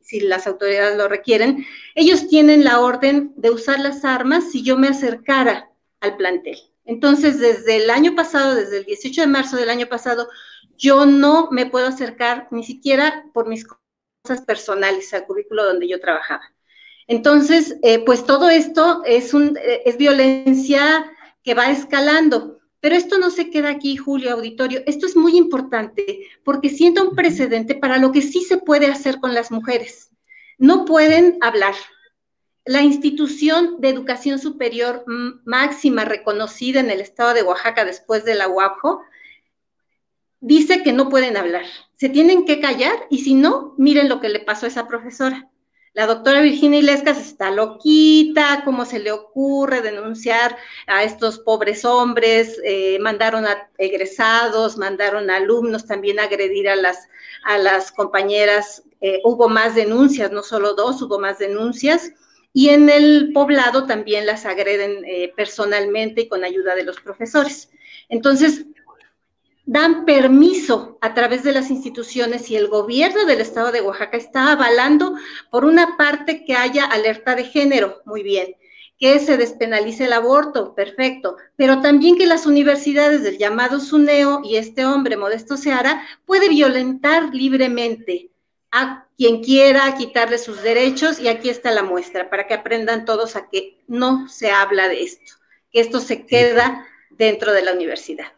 si las autoridades lo requieren. Ellos tienen la orden de usar las armas si yo me acercara al plantel. Entonces, desde el año pasado, desde el 18 de marzo del año pasado, yo no me puedo acercar ni siquiera por mis cosas personales al cubículo donde yo trabajaba. Entonces, eh, pues todo esto es, un, eh, es violencia que va escalando. Pero esto no se queda aquí, Julio Auditorio. Esto es muy importante porque sienta un precedente para lo que sí se puede hacer con las mujeres. No pueden hablar. La institución de educación superior máxima reconocida en el estado de Oaxaca después de la UAPJO dice que no pueden hablar. Se tienen que callar y si no, miren lo que le pasó a esa profesora. La doctora Virginia Ilescas está loquita, ¿cómo se le ocurre denunciar a estos pobres hombres? Eh, mandaron a egresados, mandaron a alumnos también a agredir a las, a las compañeras. Eh, hubo más denuncias, no solo dos, hubo más denuncias. Y en el poblado también las agreden eh, personalmente y con ayuda de los profesores. Entonces, dan permiso a través de las instituciones y el gobierno del estado de Oaxaca está avalando, por una parte, que haya alerta de género, muy bien, que se despenalice el aborto, perfecto, pero también que las universidades del llamado SUNEO y este hombre, Modesto Seara, puede violentar libremente a quien quiera quitarle sus derechos y aquí está la muestra para que aprendan todos a que no se habla de esto, que esto se queda dentro de la universidad.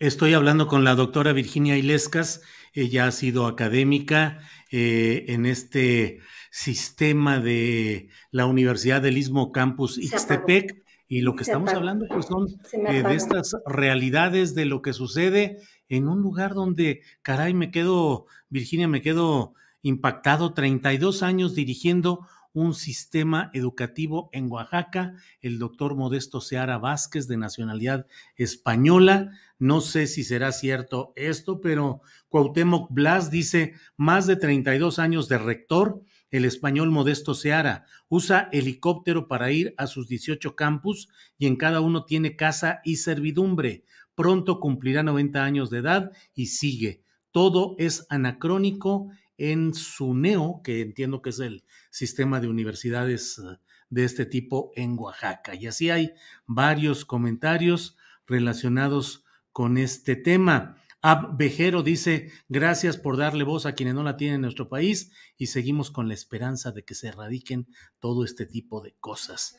Estoy hablando con la doctora Virginia Ilescas. Ella ha sido académica eh, en este sistema de la Universidad del Istmo Campus Ixtepec. Y lo que estamos hablando pues son eh, de estas realidades de lo que sucede en un lugar donde, caray, me quedo, Virginia, me quedo impactado, 32 años dirigiendo un sistema educativo en Oaxaca, el doctor Modesto Seara Vázquez, de nacionalidad española. No sé si será cierto esto, pero Cuauhtémoc Blas dice más de 32 años de rector. El español Modesto Seara usa helicóptero para ir a sus 18 campus y en cada uno tiene casa y servidumbre. Pronto cumplirá 90 años de edad y sigue. Todo es anacrónico en SUNEO, que entiendo que es el sistema de universidades eh, de este tipo en Oaxaca. Y así hay varios comentarios relacionados con este tema. Ab Vejero dice, gracias por darle voz a quienes no la tienen en nuestro país y seguimos con la esperanza de que se erradiquen todo este tipo de cosas.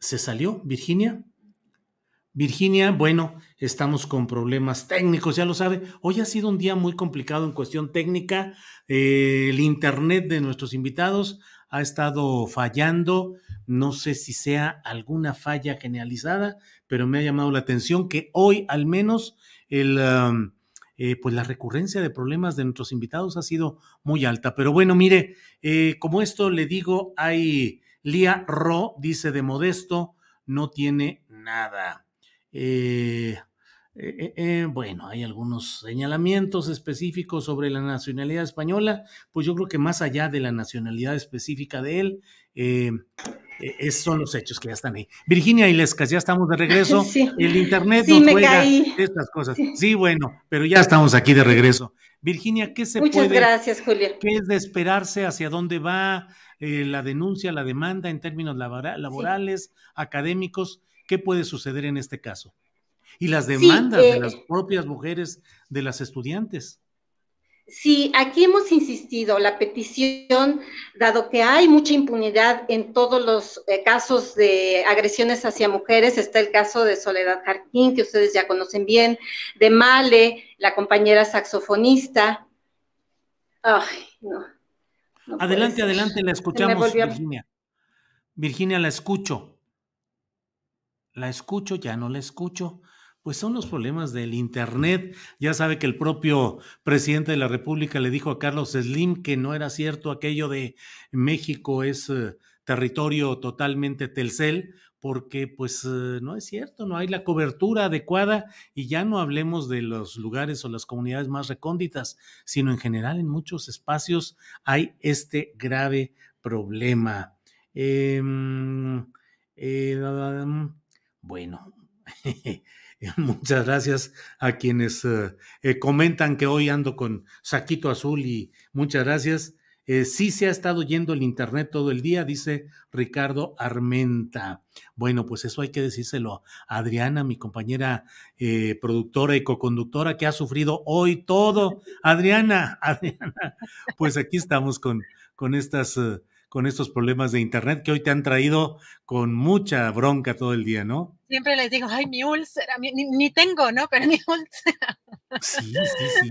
¿Se salió, Virginia? Virginia, bueno, estamos con problemas técnicos, ya lo sabe. Hoy ha sido un día muy complicado en cuestión técnica. Eh, el Internet de nuestros invitados ha estado fallando. No sé si sea alguna falla generalizada, pero me ha llamado la atención que hoy al menos el, um, eh, pues la recurrencia de problemas de nuestros invitados ha sido muy alta. Pero bueno, mire, eh, como esto le digo, hay Lía Ro, dice de Modesto, no tiene nada. Eh, eh, eh, bueno, hay algunos señalamientos específicos sobre la nacionalidad española, pues yo creo que más allá de la nacionalidad específica de él, esos son los hechos que ya están ahí. Virginia Ilescas, ya estamos de regreso. El internet nos juega estas cosas. Sí. bueno, pero ya estamos aquí de regreso. Virginia, ¿qué se Muchas gracias, Julia. ¿Qué es de esperarse? ¿Hacia dónde va la denuncia, la demanda en términos laborales, académicos? ¿Qué puede suceder en este caso? Y las demandas de las eh, propias mujeres de las estudiantes. Sí, aquí hemos insistido, la petición, dado que hay mucha impunidad en todos los eh, casos de agresiones hacia mujeres, está el caso de Soledad Jarquín, que ustedes ya conocen bien, de Male, la compañera saxofonista. Ay, no. adelante, adelante, la escuchamos, Virginia. Virginia, la escucho la escucho, ya no la escucho. Pues son los problemas del Internet. Ya sabe que el propio presidente de la República le dijo a Carlos Slim que no era cierto aquello de México es eh, territorio totalmente Telcel, porque pues eh, no es cierto, no hay la cobertura adecuada y ya no hablemos de los lugares o las comunidades más recónditas, sino en general en muchos espacios hay este grave problema. Em, eh, bueno, muchas gracias a quienes eh, eh, comentan que hoy ando con saquito azul y muchas gracias. Eh, sí se ha estado yendo el internet todo el día, dice Ricardo Armenta. Bueno, pues eso hay que decírselo a Adriana, mi compañera productora y coconductora, que ha sufrido hoy todo. Adriana, Adriana, pues aquí estamos con, con estas con estos problemas de Internet que hoy te han traído con mucha bronca todo el día, ¿no? Siempre les digo, ay, mi úlcera, ni, tengo, ¿no? Pero mi úlcera. Sí, sí, sí.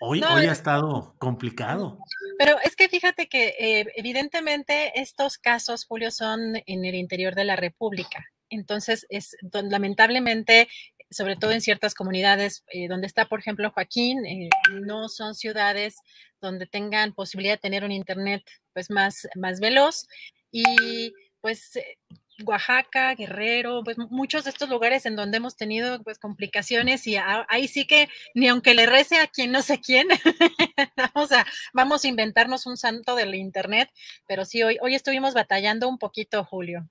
Hoy, hoy ha estado complicado. Pero es que fíjate que eh, evidentemente estos casos, Julio, son en el interior de la República. Entonces, es lamentablemente sobre todo en ciertas comunidades eh, donde está, por ejemplo, Joaquín, eh, no son ciudades donde tengan posibilidad de tener un internet pues más, más veloz. Y pues eh, Oaxaca, Guerrero, pues muchos de estos lugares en donde hemos tenido pues complicaciones y ahí sí que ni aunque le rece a quien no sé quién, vamos a, vamos a inventarnos un santo del internet, pero sí, hoy, hoy estuvimos batallando un poquito, Julio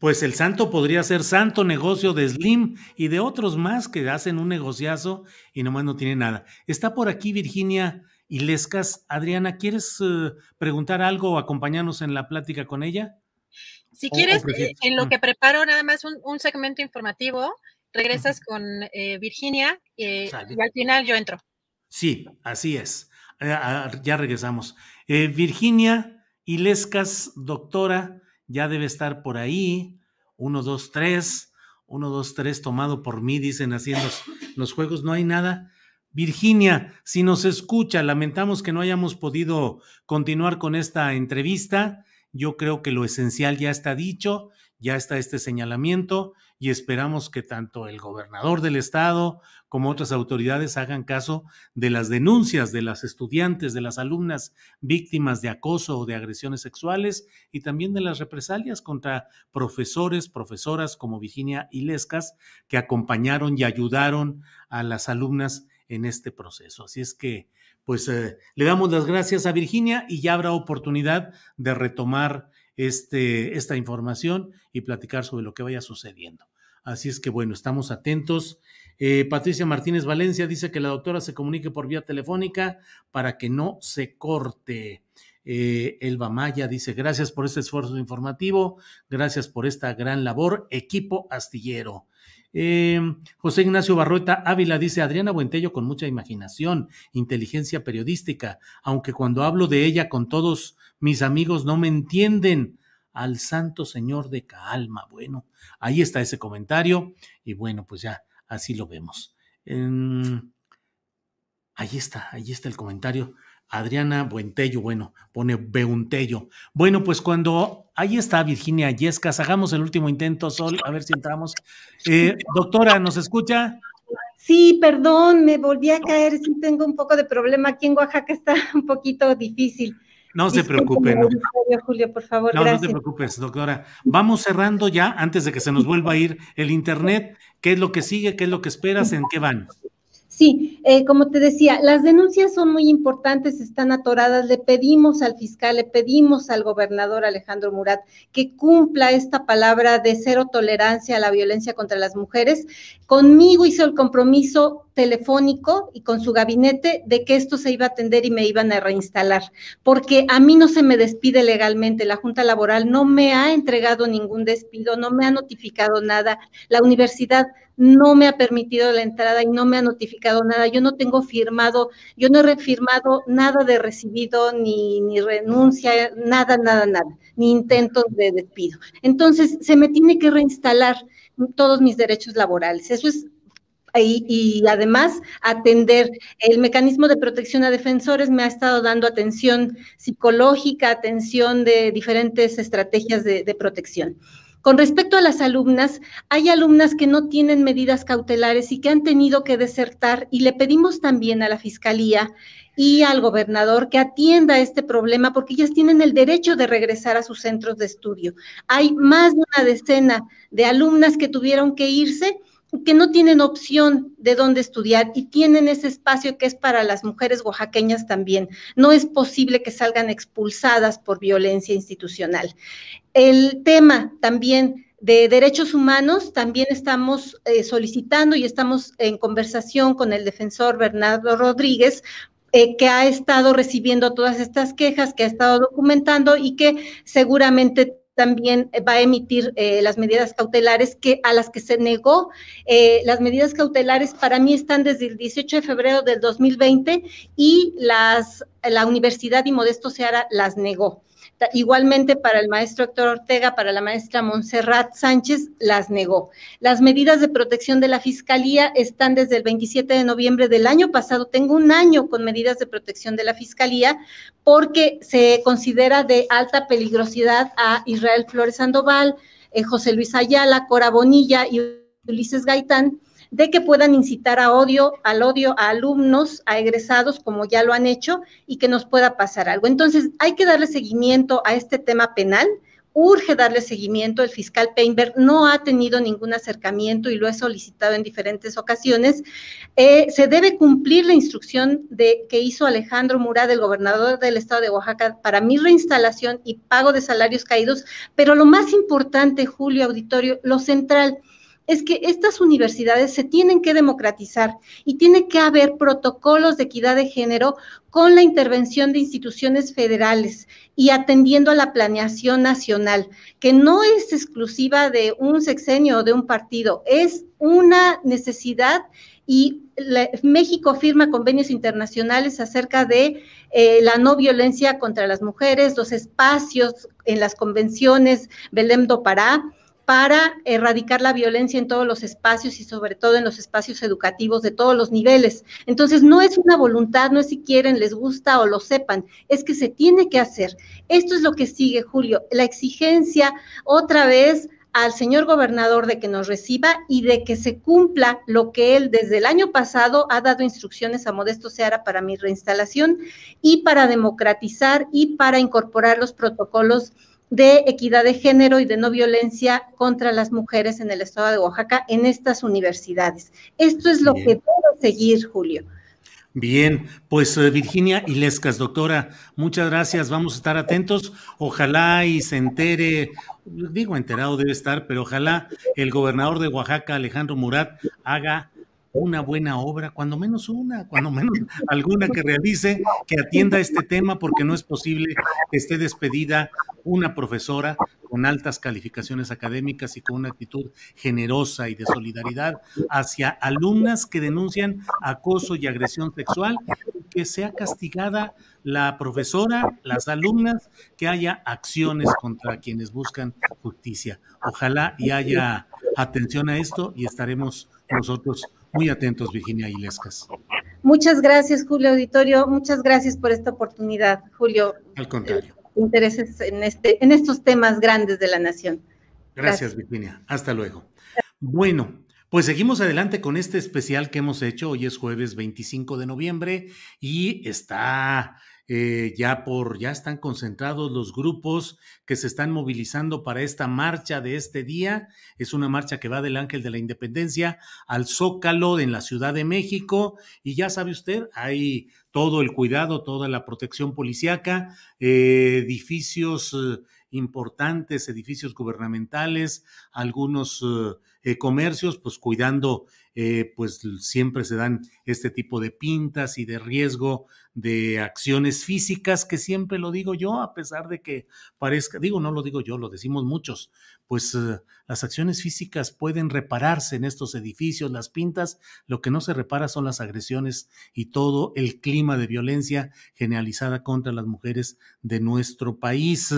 pues el santo podría ser santo negocio de Slim y de otros más que hacen un negociazo y nomás no tiene nada. Está por aquí Virginia Ilescas. Adriana, ¿quieres eh, preguntar algo o acompañarnos en la plática con ella? Si quieres, eh, en lo mm. que preparo nada más un, segmento informativo, regresas con eh, Virginia y al final yo entro. Sí, así es. Ah, ya regresamos. Virginia Ilescas, doctora ya debe estar por ahí. Uno, dos, tres. Uno, dos, tres, tomado por mí, dicen así en los, los juegos, no hay nada. Virginia, si nos escucha, lamentamos que no hayamos podido continuar con esta entrevista. Yo creo que lo esencial ya está dicho, ya está este señalamiento y esperamos que tanto el gobernador del estado como otras autoridades hagan caso de las denuncias de las estudiantes, de las alumnas víctimas de acoso o de agresiones sexuales y también de las represalias contra profesores, profesoras como Virginia Ilescas que acompañaron y ayudaron a las alumnas en este proceso. Así es que, pues, eh, le damos las gracias a Virginia y ya habrá oportunidad de retomar este, esta información y platicar sobre lo que vaya sucediendo. Así es que, bueno, estamos atentos. Eh, Patricia Martínez Valencia dice que la doctora se comunique por vía telefónica para que no se corte. Eh, Elba Maya dice, gracias por este esfuerzo informativo, gracias por esta gran labor, equipo astillero. Eh, José Ignacio Barrueta Ávila dice, Adriana Buentello con mucha imaginación, inteligencia periodística, aunque cuando hablo de ella con todos mis amigos no me entienden. Al Santo Señor de Calma. Bueno, ahí está ese comentario y bueno, pues ya así lo vemos. ahí está, ahí está el comentario. Adriana Buentello, bueno, pone Beuntello. Bueno, pues cuando ahí está Virginia Yescas, hagamos el último intento, Sol, a ver si entramos. Eh, doctora, ¿nos escucha? Sí, perdón, me volví a caer, sí tengo un poco de problema aquí en Oaxaca, está un poquito difícil. No se preocupe. No. Julio, por favor, no, no te preocupes, doctora. Vamos cerrando ya antes de que se nos vuelva a ir el internet. ¿Qué es lo que sigue? ¿Qué es lo que esperas? ¿En qué van? Sí, eh, como te decía, las denuncias son muy importantes, están atoradas. Le pedimos al fiscal, le pedimos al gobernador Alejandro Murat que cumpla esta palabra de cero tolerancia a la violencia contra las mujeres. Conmigo hizo el compromiso telefónico y con su gabinete de que esto se iba a atender y me iban a reinstalar, porque a mí no se me despide legalmente, la Junta Laboral no me ha entregado ningún despido, no me ha notificado nada, la universidad no me ha permitido la entrada y no me ha notificado nada. Yo no tengo firmado, yo no he refirmado nada de recibido, ni, ni renuncia, nada, nada, nada, ni intentos de despido. Entonces, se me tiene que reinstalar todos mis derechos laborales. Eso es y, además atender el mecanismo de protección a defensores me ha estado dando atención psicológica, atención de diferentes estrategias de protección. Con respecto a las alumnas, hay alumnas que no tienen medidas cautelares y que han tenido que desertar y le pedimos también a la Fiscalía y al gobernador que atienda este problema porque ellas tienen el derecho de regresar a sus centros de estudio. Hay más de una decena de alumnas que tuvieron que irse que no tienen opción de dónde estudiar y tienen ese espacio que es para las mujeres oaxaqueñas también. No es posible que salgan expulsadas por violencia institucional. El tema también de derechos humanos, también estamos eh, solicitando y estamos en conversación con el defensor Bernardo Rodríguez eh, que ha estado recibiendo todas estas quejas, que ha estado documentando y que seguramente también va a emitir eh, las medidas cautelares que a las que se negó. Eh, las medidas cautelares para mí están desde el 18 de febrero del 2020 y las, la Universidad y Modesto Seara las negó. Igualmente para el maestro Héctor Ortega, para la maestra Montserrat Sánchez, las negó. Las medidas de protección de la Fiscalía están desde el 27 de noviembre del año pasado. Tengo un año con medidas de protección de la Fiscalía porque se considera de alta peligrosidad a Israel Flores Sandoval, eh, José Luis Ayala, Cora Bonilla y Ulises Gaitán de que puedan incitar a odio, al odio a alumnos, a egresados, como ya lo han hecho, y que nos pueda pasar algo. Entonces, hay que darle seguimiento a este tema penal. Urge darle seguimiento. El fiscal Peinberg no ha tenido ningún acercamiento y lo he solicitado en diferentes ocasiones. Eh, se debe cumplir la instrucción de, que hizo Alejandro Murat, el gobernador del estado de Oaxaca, para mi reinstalación y pago de salarios caídos. Pero lo más importante, Julio Auditorio, lo central, es que estas universidades se tienen que democratizar y tiene que haber protocolos de equidad de género con la intervención de instituciones federales y atendiendo a la planeación nacional, que no es exclusiva de un sexenio o de un partido, es una necesidad y México firma convenios internacionales acerca de eh, la no violencia contra las mujeres, los espacios en las convenciones Belém do Pará, para erradicar la violencia en todos los espacios y sobre todo en los espacios educativos de todos los niveles. Entonces, no es una voluntad, no es si quieren, les gusta o lo sepan, es que se tiene que hacer. Esto es lo que sigue, Julio, la exigencia otra vez al señor gobernador de que nos reciba y de que se cumpla lo que él desde el año pasado ha dado instrucciones a Modesto Seara para mi reinstalación y para democratizar y para incorporar los protocolos de equidad de género y de no violencia contra las mujeres en el estado de Oaxaca en estas universidades. Esto es lo que debe seguir, Julio. Bien, pues eh, Virginia Ilescas, doctora, muchas gracias. Vamos a estar atentos. Ojalá y se entere, digo enterado debe estar, pero ojalá el gobernador de Oaxaca, Alejandro Murat, haga una buena obra, cuando menos una, cuando menos alguna que realice, que atienda este tema, porque no es posible que esté despedida una profesora con altas calificaciones académicas y con una actitud generosa y de solidaridad hacia alumnas que denuncian acoso y agresión sexual, que sea castigada la profesora, las alumnas, que haya acciones contra quienes buscan justicia. Ojalá y haya atención a esto y estaremos nosotros muy atentos, Virginia Ilescas. Muchas gracias, Julio Auditorio. Muchas gracias por esta oportunidad, Julio. Al contrario. Intereses en, este, en estos temas grandes de la nación. Gracias, Virginia. Hasta luego. Bueno, pues seguimos adelante con este especial que hemos hecho. Hoy es jueves 25 de noviembre y está eh, ya por, ya están concentrados los grupos que se están movilizando para esta marcha de este día. Es una marcha que va del Ángel de la Independencia al Zócalo en la Ciudad de México. Y ya sabe usted, hay todo el cuidado, toda la protección policiaca, eh, edificios eh, importantes, edificios gubernamentales, algunos comercios, pues cuidando eh, pues siempre se dan este tipo de pintas y de riesgo de acciones físicas, que siempre lo digo yo, a pesar de que parezca, digo, no lo digo yo, lo decimos muchos, pues eh, las acciones físicas pueden repararse en estos edificios, las pintas, lo que no se repara son las agresiones y todo el clima de violencia generalizada contra las mujeres de nuestro país.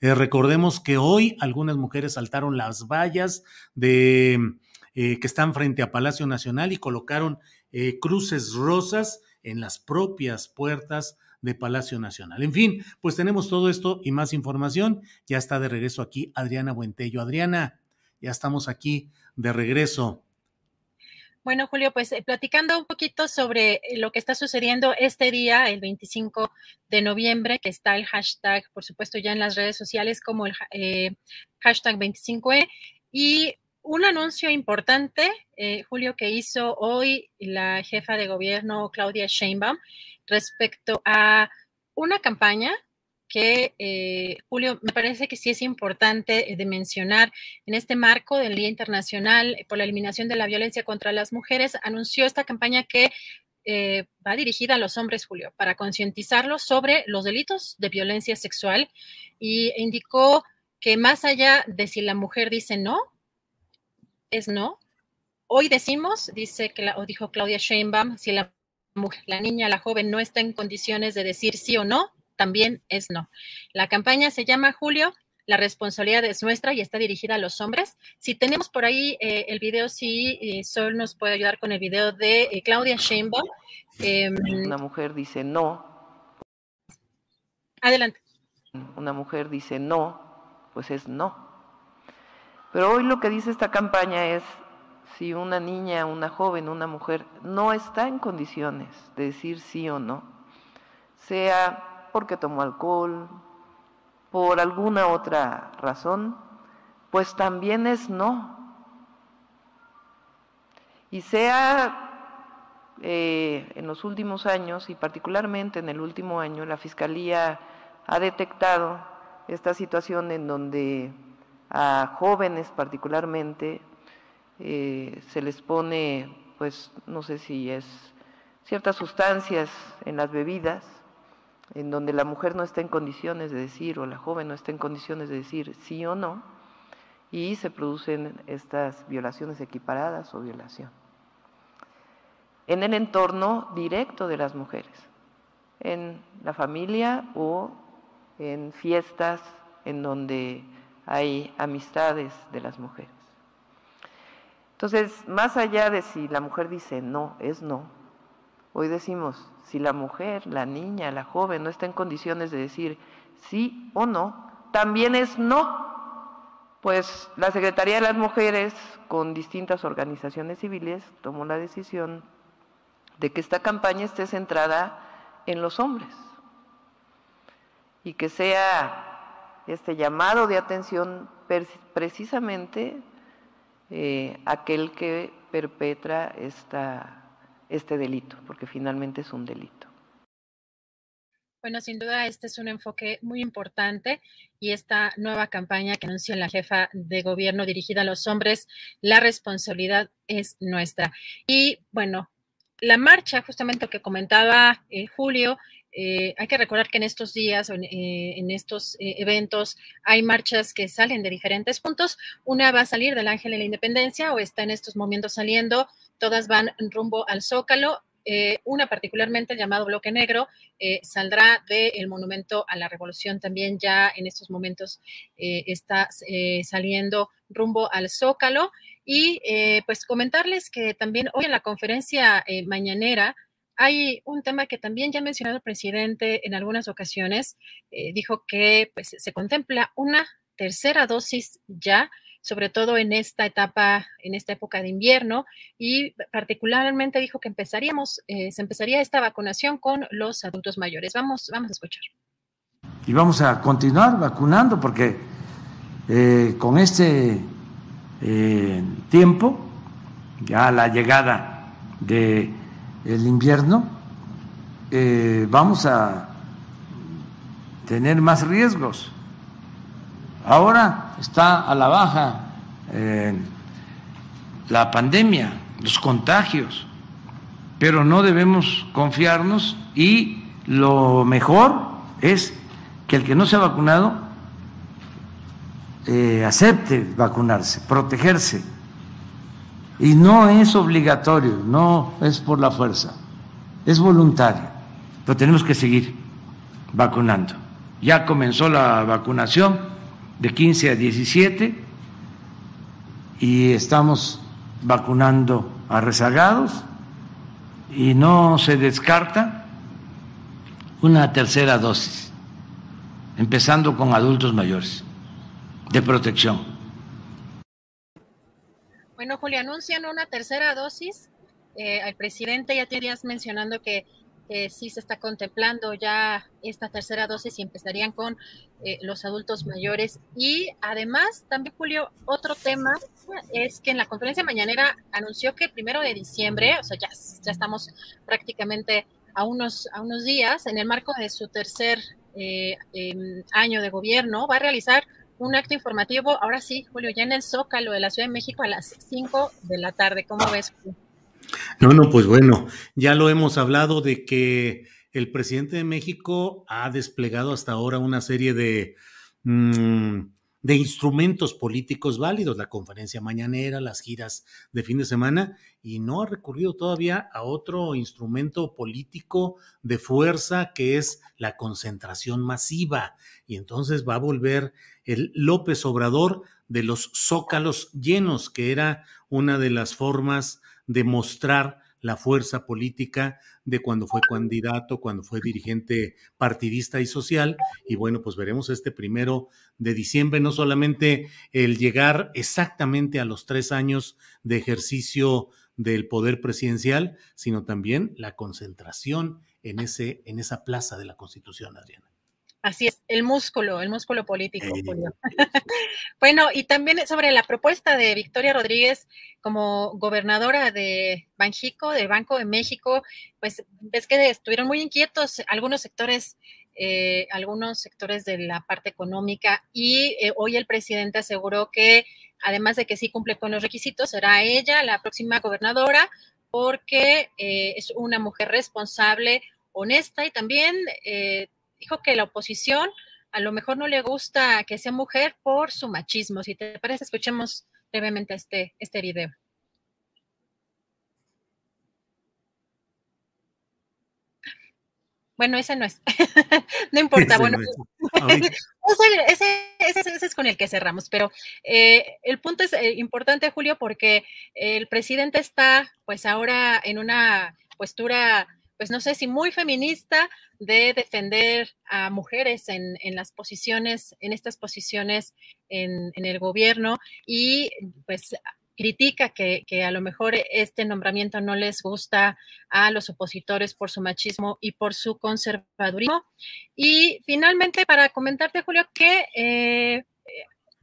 Eh, recordemos que hoy algunas mujeres saltaron las vallas de eh, que están frente a Palacio Nacional y colocaron eh, cruces rosas en las propias puertas de Palacio Nacional. En fin, pues tenemos todo esto y más información. Ya está de regreso aquí Adriana Buentello. Adriana, ya estamos aquí de regreso. Bueno, Julio, pues eh, platicando un poquito sobre lo que está sucediendo este día, el 25 de noviembre, que está el hashtag, por supuesto, ya en las redes sociales como el hashtag 25E. Y un anuncio importante, eh, Julio, que hizo hoy la jefa de gobierno Claudia Sheinbaum respecto a una campaña que, eh, Julio, me parece que sí es importante de mencionar. En este marco del Día Internacional por la Eliminación de la Violencia contra las Mujeres, anunció esta campaña que eh, va dirigida a los hombres, Julio, para concientizarlos sobre los delitos de violencia sexual y indicó que más allá de si la mujer dice no, es no. Hoy decimos, dice que o dijo Claudia Sheinbaum, si la mujer, la niña, la joven no está en condiciones de decir sí o no, también es no. La campaña se llama Julio, la responsabilidad es nuestra y está dirigida a los hombres. Si tenemos por ahí eh, el video, si eh, Sol nos puede ayudar con el video de eh, Claudia Sheinbaum. Em, Una mujer dice no. Adelante. Una mujer dice no, pues es no. Pero hoy lo que dice esta campaña es, si una niña, una joven, una mujer no está en condiciones de decir sí o no, sea porque tomó alcohol, por alguna otra razón, pues también es no. Y sea eh, en los últimos años, y particularmente en el último año, la Fiscalía ha detectado esta situación en donde a jóvenes particularmente, eh, se les pone, pues no sé si es ciertas sustancias en las bebidas, en donde la mujer no está en condiciones de decir o la joven no está en condiciones de decir sí o no, y se producen estas violaciones equiparadas o violación. En el entorno directo de las mujeres, en la familia o en fiestas en donde hay amistades de las mujeres. Entonces, más allá de si la mujer dice no, es no, hoy decimos, si la mujer, la niña, la joven no está en condiciones de decir sí o no, también es no. Pues la Secretaría de las Mujeres, con distintas organizaciones civiles, tomó la decisión de que esta campaña esté centrada en los hombres y que sea este llamado de atención precisamente eh, aquel que perpetra esta, este delito, porque finalmente es un delito. Bueno, sin duda este es un enfoque muy importante y esta nueva campaña que anuncia la jefa de gobierno dirigida a los hombres, la responsabilidad es nuestra. Y bueno, la marcha, justamente que comentaba eh, Julio, eh, hay que recordar que en estos días, en, eh, en estos eventos, hay marchas que salen de diferentes puntos. Una va a salir del Ángel de la Independencia o está en estos momentos saliendo. Todas van rumbo al Zócalo. una particularmente el llamado Bloque Negro saldrá del Monumento a la Revolución también ya en estos momentos está saliendo rumbo al Zócalo. Y eh, pues comentarles que también hoy en la conferencia eh, mañanera hay un tema que también ya ha mencionado el presidente en algunas ocasiones. Eh, dijo que pues, se contempla una tercera dosis ya, sobre todo en esta etapa, en esta época de invierno, y particularmente dijo que empezaríamos, se empezaría esta vacunación con los adultos mayores. Vamos, vamos a escuchar. Y vamos a continuar vacunando porque con este eh, tiempo, ya la llegada del el invierno, eh, vamos a tener más riesgos. Ahora está a la baja eh, la pandemia, los contagios, pero no debemos confiarnos y lo mejor es que el que no se ha vacunado eh, acepte vacunarse, protegerse. Y no es obligatorio, no es por la fuerza, es voluntario, pero tenemos que seguir vacunando. Ya comenzó la vacunación de 15 a 17 y estamos vacunando a rezagados y no se descarta una tercera dosis, empezando con adultos mayores de protección. Bueno, Julio, anuncian una tercera dosis. Eh, el presidente ya te mencionando que sí se está contemplando ya esta tercera dosis y empezarían con eh, los adultos mayores. Y además, también, Julio, otro tema es que en la conferencia mañanera anunció que el primero de diciembre, o sea, ya, ya estamos prácticamente a unos, a unos días, en el marco de su tercer eh, em, año de gobierno, va a realizar un acto informativo, ahora sí, Julio, ya en el Zócalo de la Ciudad de México a las 5 de la tarde. ¿Cómo ves? No, no, pues bueno, ya lo hemos hablado de que el presidente de México ha desplegado hasta ahora una serie de, mm, de instrumentos políticos válidos, la conferencia mañanera, las giras de fin de semana, y no ha recurrido todavía a otro instrumento político de fuerza que es la concentración masiva. Y entonces va a volver el López Obrador de los zócalos llenos, que era una de las formas de mostrar la fuerza política de cuando fue candidato, cuando fue dirigente partidista y social. Y bueno, pues veremos este primero de diciembre, no solamente el llegar exactamente a los tres años de ejercicio del poder presidencial, sino también la concentración en, ese, en esa plaza de la Constitución, Adriana. Así es, el músculo, el músculo político, Julio. bueno, y también sobre la propuesta de Victoria Rodríguez como gobernadora de Banjico, del Banco de México, pues ves que estuvieron muy inquietos algunos sectores, eh, algunos sectores de la parte económica, y eh, hoy el presidente aseguró que además de que sí cumple con los requisitos, será ella la próxima gobernadora, porque eh, es una mujer responsable, honesta y también dijo que la oposición a lo mejor no le gusta que sea mujer por su machismo. Si te parece, escuchemos brevemente este, este video. Bueno, ese no es. no importa. bueno, ese, ese, es con el que cerramos, pero eh, el punto es eh, importante, Julio, porque el presidente está pues ahora en una postura, pues no sé si muy feminista, de defender a mujeres en, en las posiciones, en estas posiciones en, en el gobierno y pues critica que, a lo mejor este nombramiento no les gusta a los opositores por su machismo y por su conservadurismo. Y finalmente, para comentarte, Julio, que eh,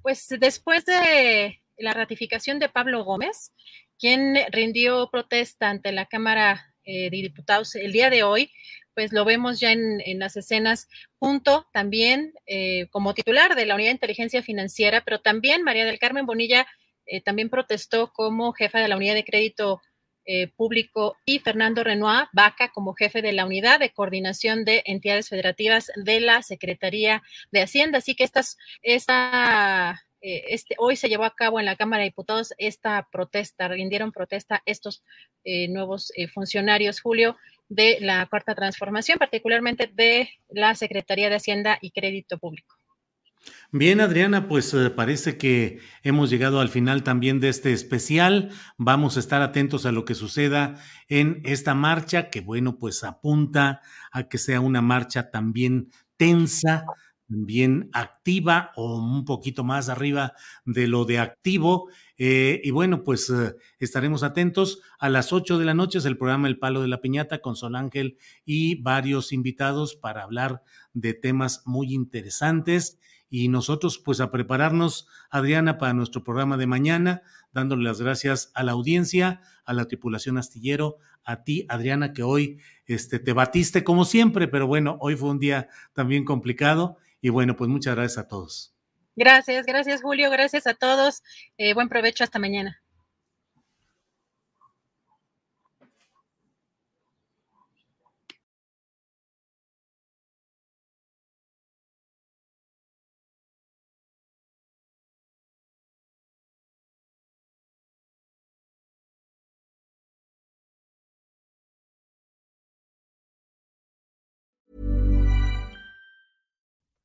pues después de la ratificación de Pablo Gómez, quien rindió protesta ante la Cámara eh, de Diputados el día de hoy, pues lo vemos ya en, las escenas junto también eh, como titular de la Unidad de Inteligencia Financiera, pero también María del Carmen Bonilla eh, también protestó como jefa de la unidad de crédito eh, público y Fernando Renoir Vaca como jefe de la unidad de coordinación de entidades federativas de la Secretaría de Hacienda. Así que estas, esta, eh, este, hoy se llevó a cabo en la Cámara de Diputados esta protesta, rindieron protesta estos nuevos funcionarios, Julio, de la Cuarta Transformación, particularmente de la Secretaría de Hacienda y Crédito Público. Bien, Adriana, pues eh, parece que hemos llegado al final también de este especial. Vamos a estar atentos a lo que suceda en esta marcha, que bueno, pues apunta a que sea una marcha también tensa, también activa o un poquito más arriba de lo de activo. Eh, y bueno, pues eh, estaremos atentos. A las 8 de la noche es el programa El Palo de la Piñata con Sol Ángel y varios invitados para hablar de temas muy interesantes y nosotros pues a prepararnos, Adriana, para nuestro programa de mañana, dándole las gracias a la audiencia, a la tripulación astillero, a ti, Adriana, que hoy este, te batiste como siempre, pero bueno, hoy fue un día también complicado y bueno, pues muchas gracias a todos. Gracias, gracias Julio, gracias a todos. Eh, buen provecho, hasta mañana.